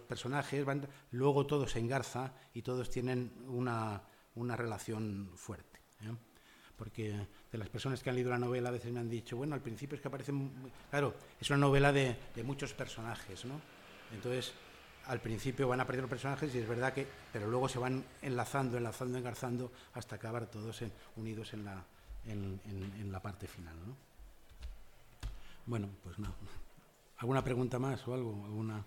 personajes van, luego todos se engarza y todos tienen una, relación fuerte. ¿eh? Porque de las personas que han leído la novela a veces me han dicho, bueno, al principio es que aparecen, claro, es una novela de, muchos personajes, ¿no? Entonces, al principio van a perder los personajes y es verdad que, pero luego se van enlazando, enlazando, engarzando hasta acabar todos unidos en la, en, la parte final. ¿no? Bueno, pues no. ¿Alguna pregunta más o algo? ¿Alguna?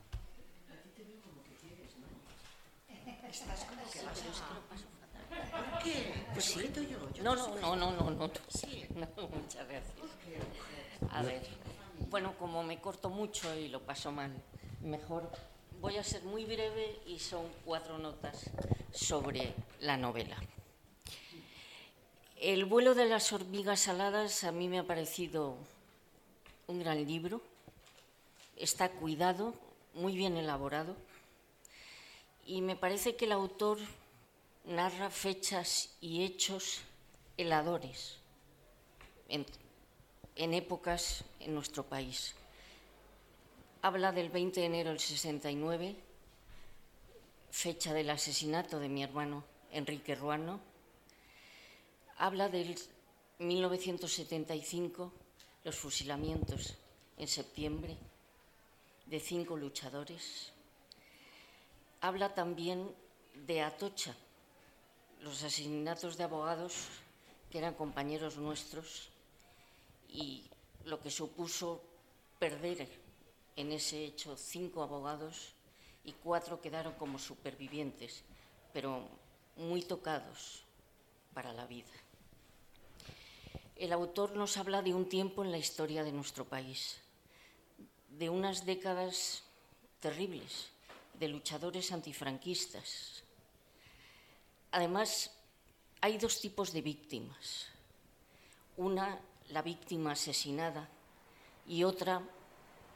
Estás como que vas a... ¿Por qué? Pues siento yo. no, no, no, no, no, no. Sí. [laughs] No, muchas gracias. A ver, bueno, como me corto mucho y lo paso mal, mejor Voy a ser muy breve y son cuatro notas sobre la novela. El vuelo de las hormigas aladas a mí me ha parecido un gran libro. Está cuidado, muy bien elaborado. Y me parece que el autor narra fechas y hechos heladores en, en épocas en nuestro país habla del 20 de enero del 69, fecha del asesinato de mi hermano Enrique Ruano. Habla del 1975, los fusilamientos en septiembre, de cinco luchadores. Habla también de Atocha, los asesinatos de abogados que eran compañeros nuestros y lo que supuso perder en ese hecho cinco abogados y cuatro quedaron como supervivientes, pero muy tocados para la vida. El autor nos habla de un tiempo en la historia de nuestro país, de unas décadas terribles, de luchadores antifranquistas. Además, hay dos tipos de víctimas. Una, la víctima asesinada, y otra,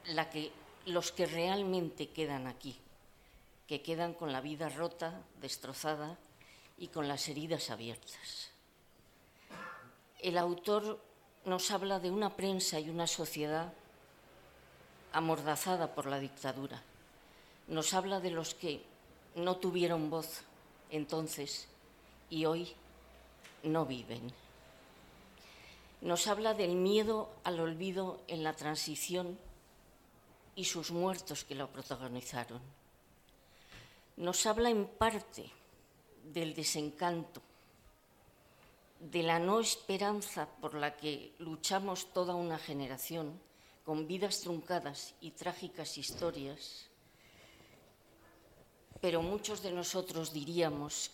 la que, los que realmente quedan aquí, que quedan con la vida rota, destrozada y con las heridas abiertas. El autor nos habla de una prensa y una sociedad amordazada por la dictadura. Nos habla de los que no tuvieron voz entonces y hoy no viven. Nos habla del miedo al olvido en la transición y sus muertos que lo protagonizaron. Nos habla en parte del desencanto, de la no esperanza por la que luchamos toda una generación, con vidas truncadas y trágicas historias, pero muchos de nosotros diríamos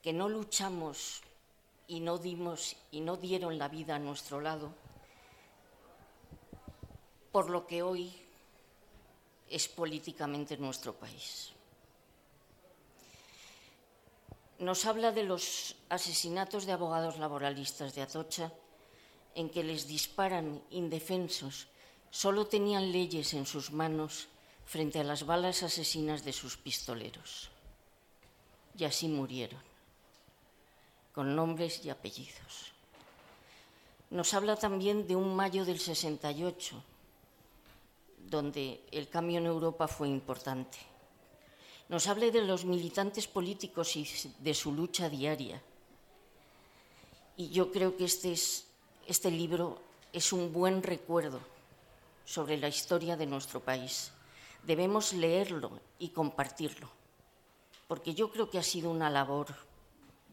que no luchamos y no dimos y no dieron la vida a nuestro lado por lo que hoy es políticamente nuestro país. Nos habla de los asesinatos de abogados laboralistas de Atocha en que les disparan indefensos, solo tenían leyes en sus manos frente a las balas asesinas de sus pistoleros. Y así murieron con nombres y apellidos. Nos habla también de un mayo del 68, donde el cambio en Europa fue importante. Nos habla de los militantes políticos y de su lucha diaria. Y yo creo que este, es, este libro es un buen recuerdo sobre la historia de nuestro país. Debemos leerlo y compartirlo, porque yo creo que ha sido una labor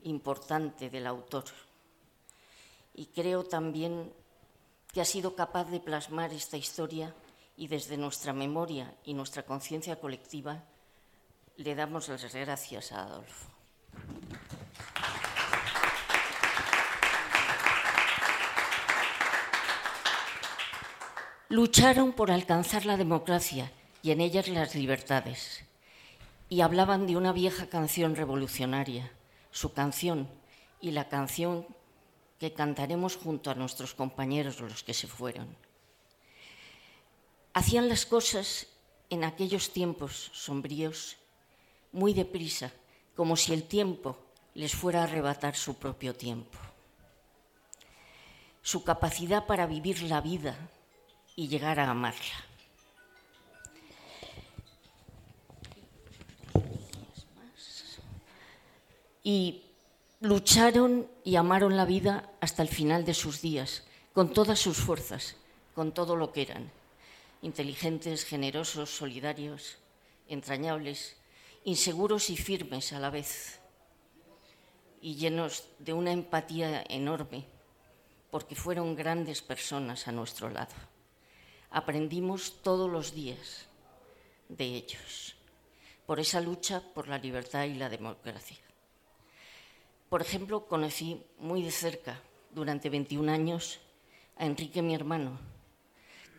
importante del autor. Y creo también que ha sido capaz de plasmar esta historia y desde nuestra memoria y nuestra conciencia colectiva le damos las gracias a Adolfo. Lucharon por alcanzar la democracia y en ellas las libertades. Y hablaban de una vieja canción revolucionaria su canción y la canción que cantaremos junto a nuestros compañeros los que se fueron. Hacían las cosas en aquellos tiempos sombríos muy deprisa, como si el tiempo les fuera a arrebatar su propio tiempo. Su capacidad para vivir la vida y llegar a amarla. y lucharon y amaron la vida hasta el final de sus días, con todas sus fuerzas, con todo lo que eran, inteligentes, generosos, solidarios, entrañables, inseguros y firmes a la vez, y llenos de una empatía enorme, porque fueron grandes personas a nuestro lado. Aprendimos todos los días de ellos, por esa lucha por la libertad y la democracia. Por ejemplo, conocí muy de cerca, durante 21 años, a Enrique, mi hermano,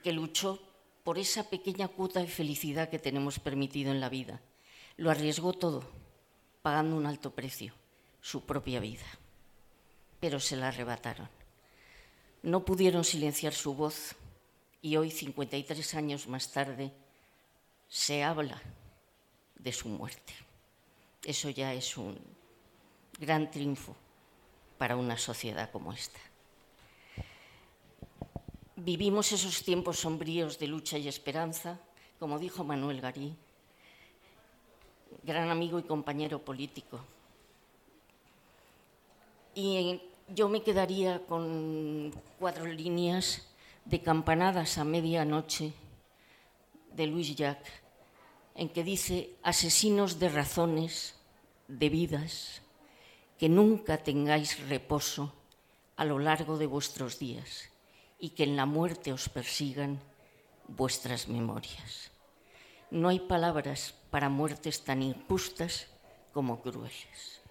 que luchó por esa pequeña cuota de felicidad que tenemos permitido en la vida. Lo arriesgó todo, pagando un alto precio, su propia vida. Pero se la arrebataron. No pudieron silenciar su voz y hoy, 53 años más tarde, se habla de su muerte. Eso ya es un, gran triunfo para una sociedad como esta. Vivimos esos tiempos sombríos de lucha y esperanza, como dijo Manuel Garí, gran amigo y compañero político. Y yo me quedaría con cuatro líneas de Campanadas a medianoche de Luis Jacques, en que dice, asesinos de razones, de vidas, que nunca tengáis reposo a lo largo de vuestros días y que en la muerte os persigan vuestras memorias. No hay palabras para muertes tan injustas como crueles.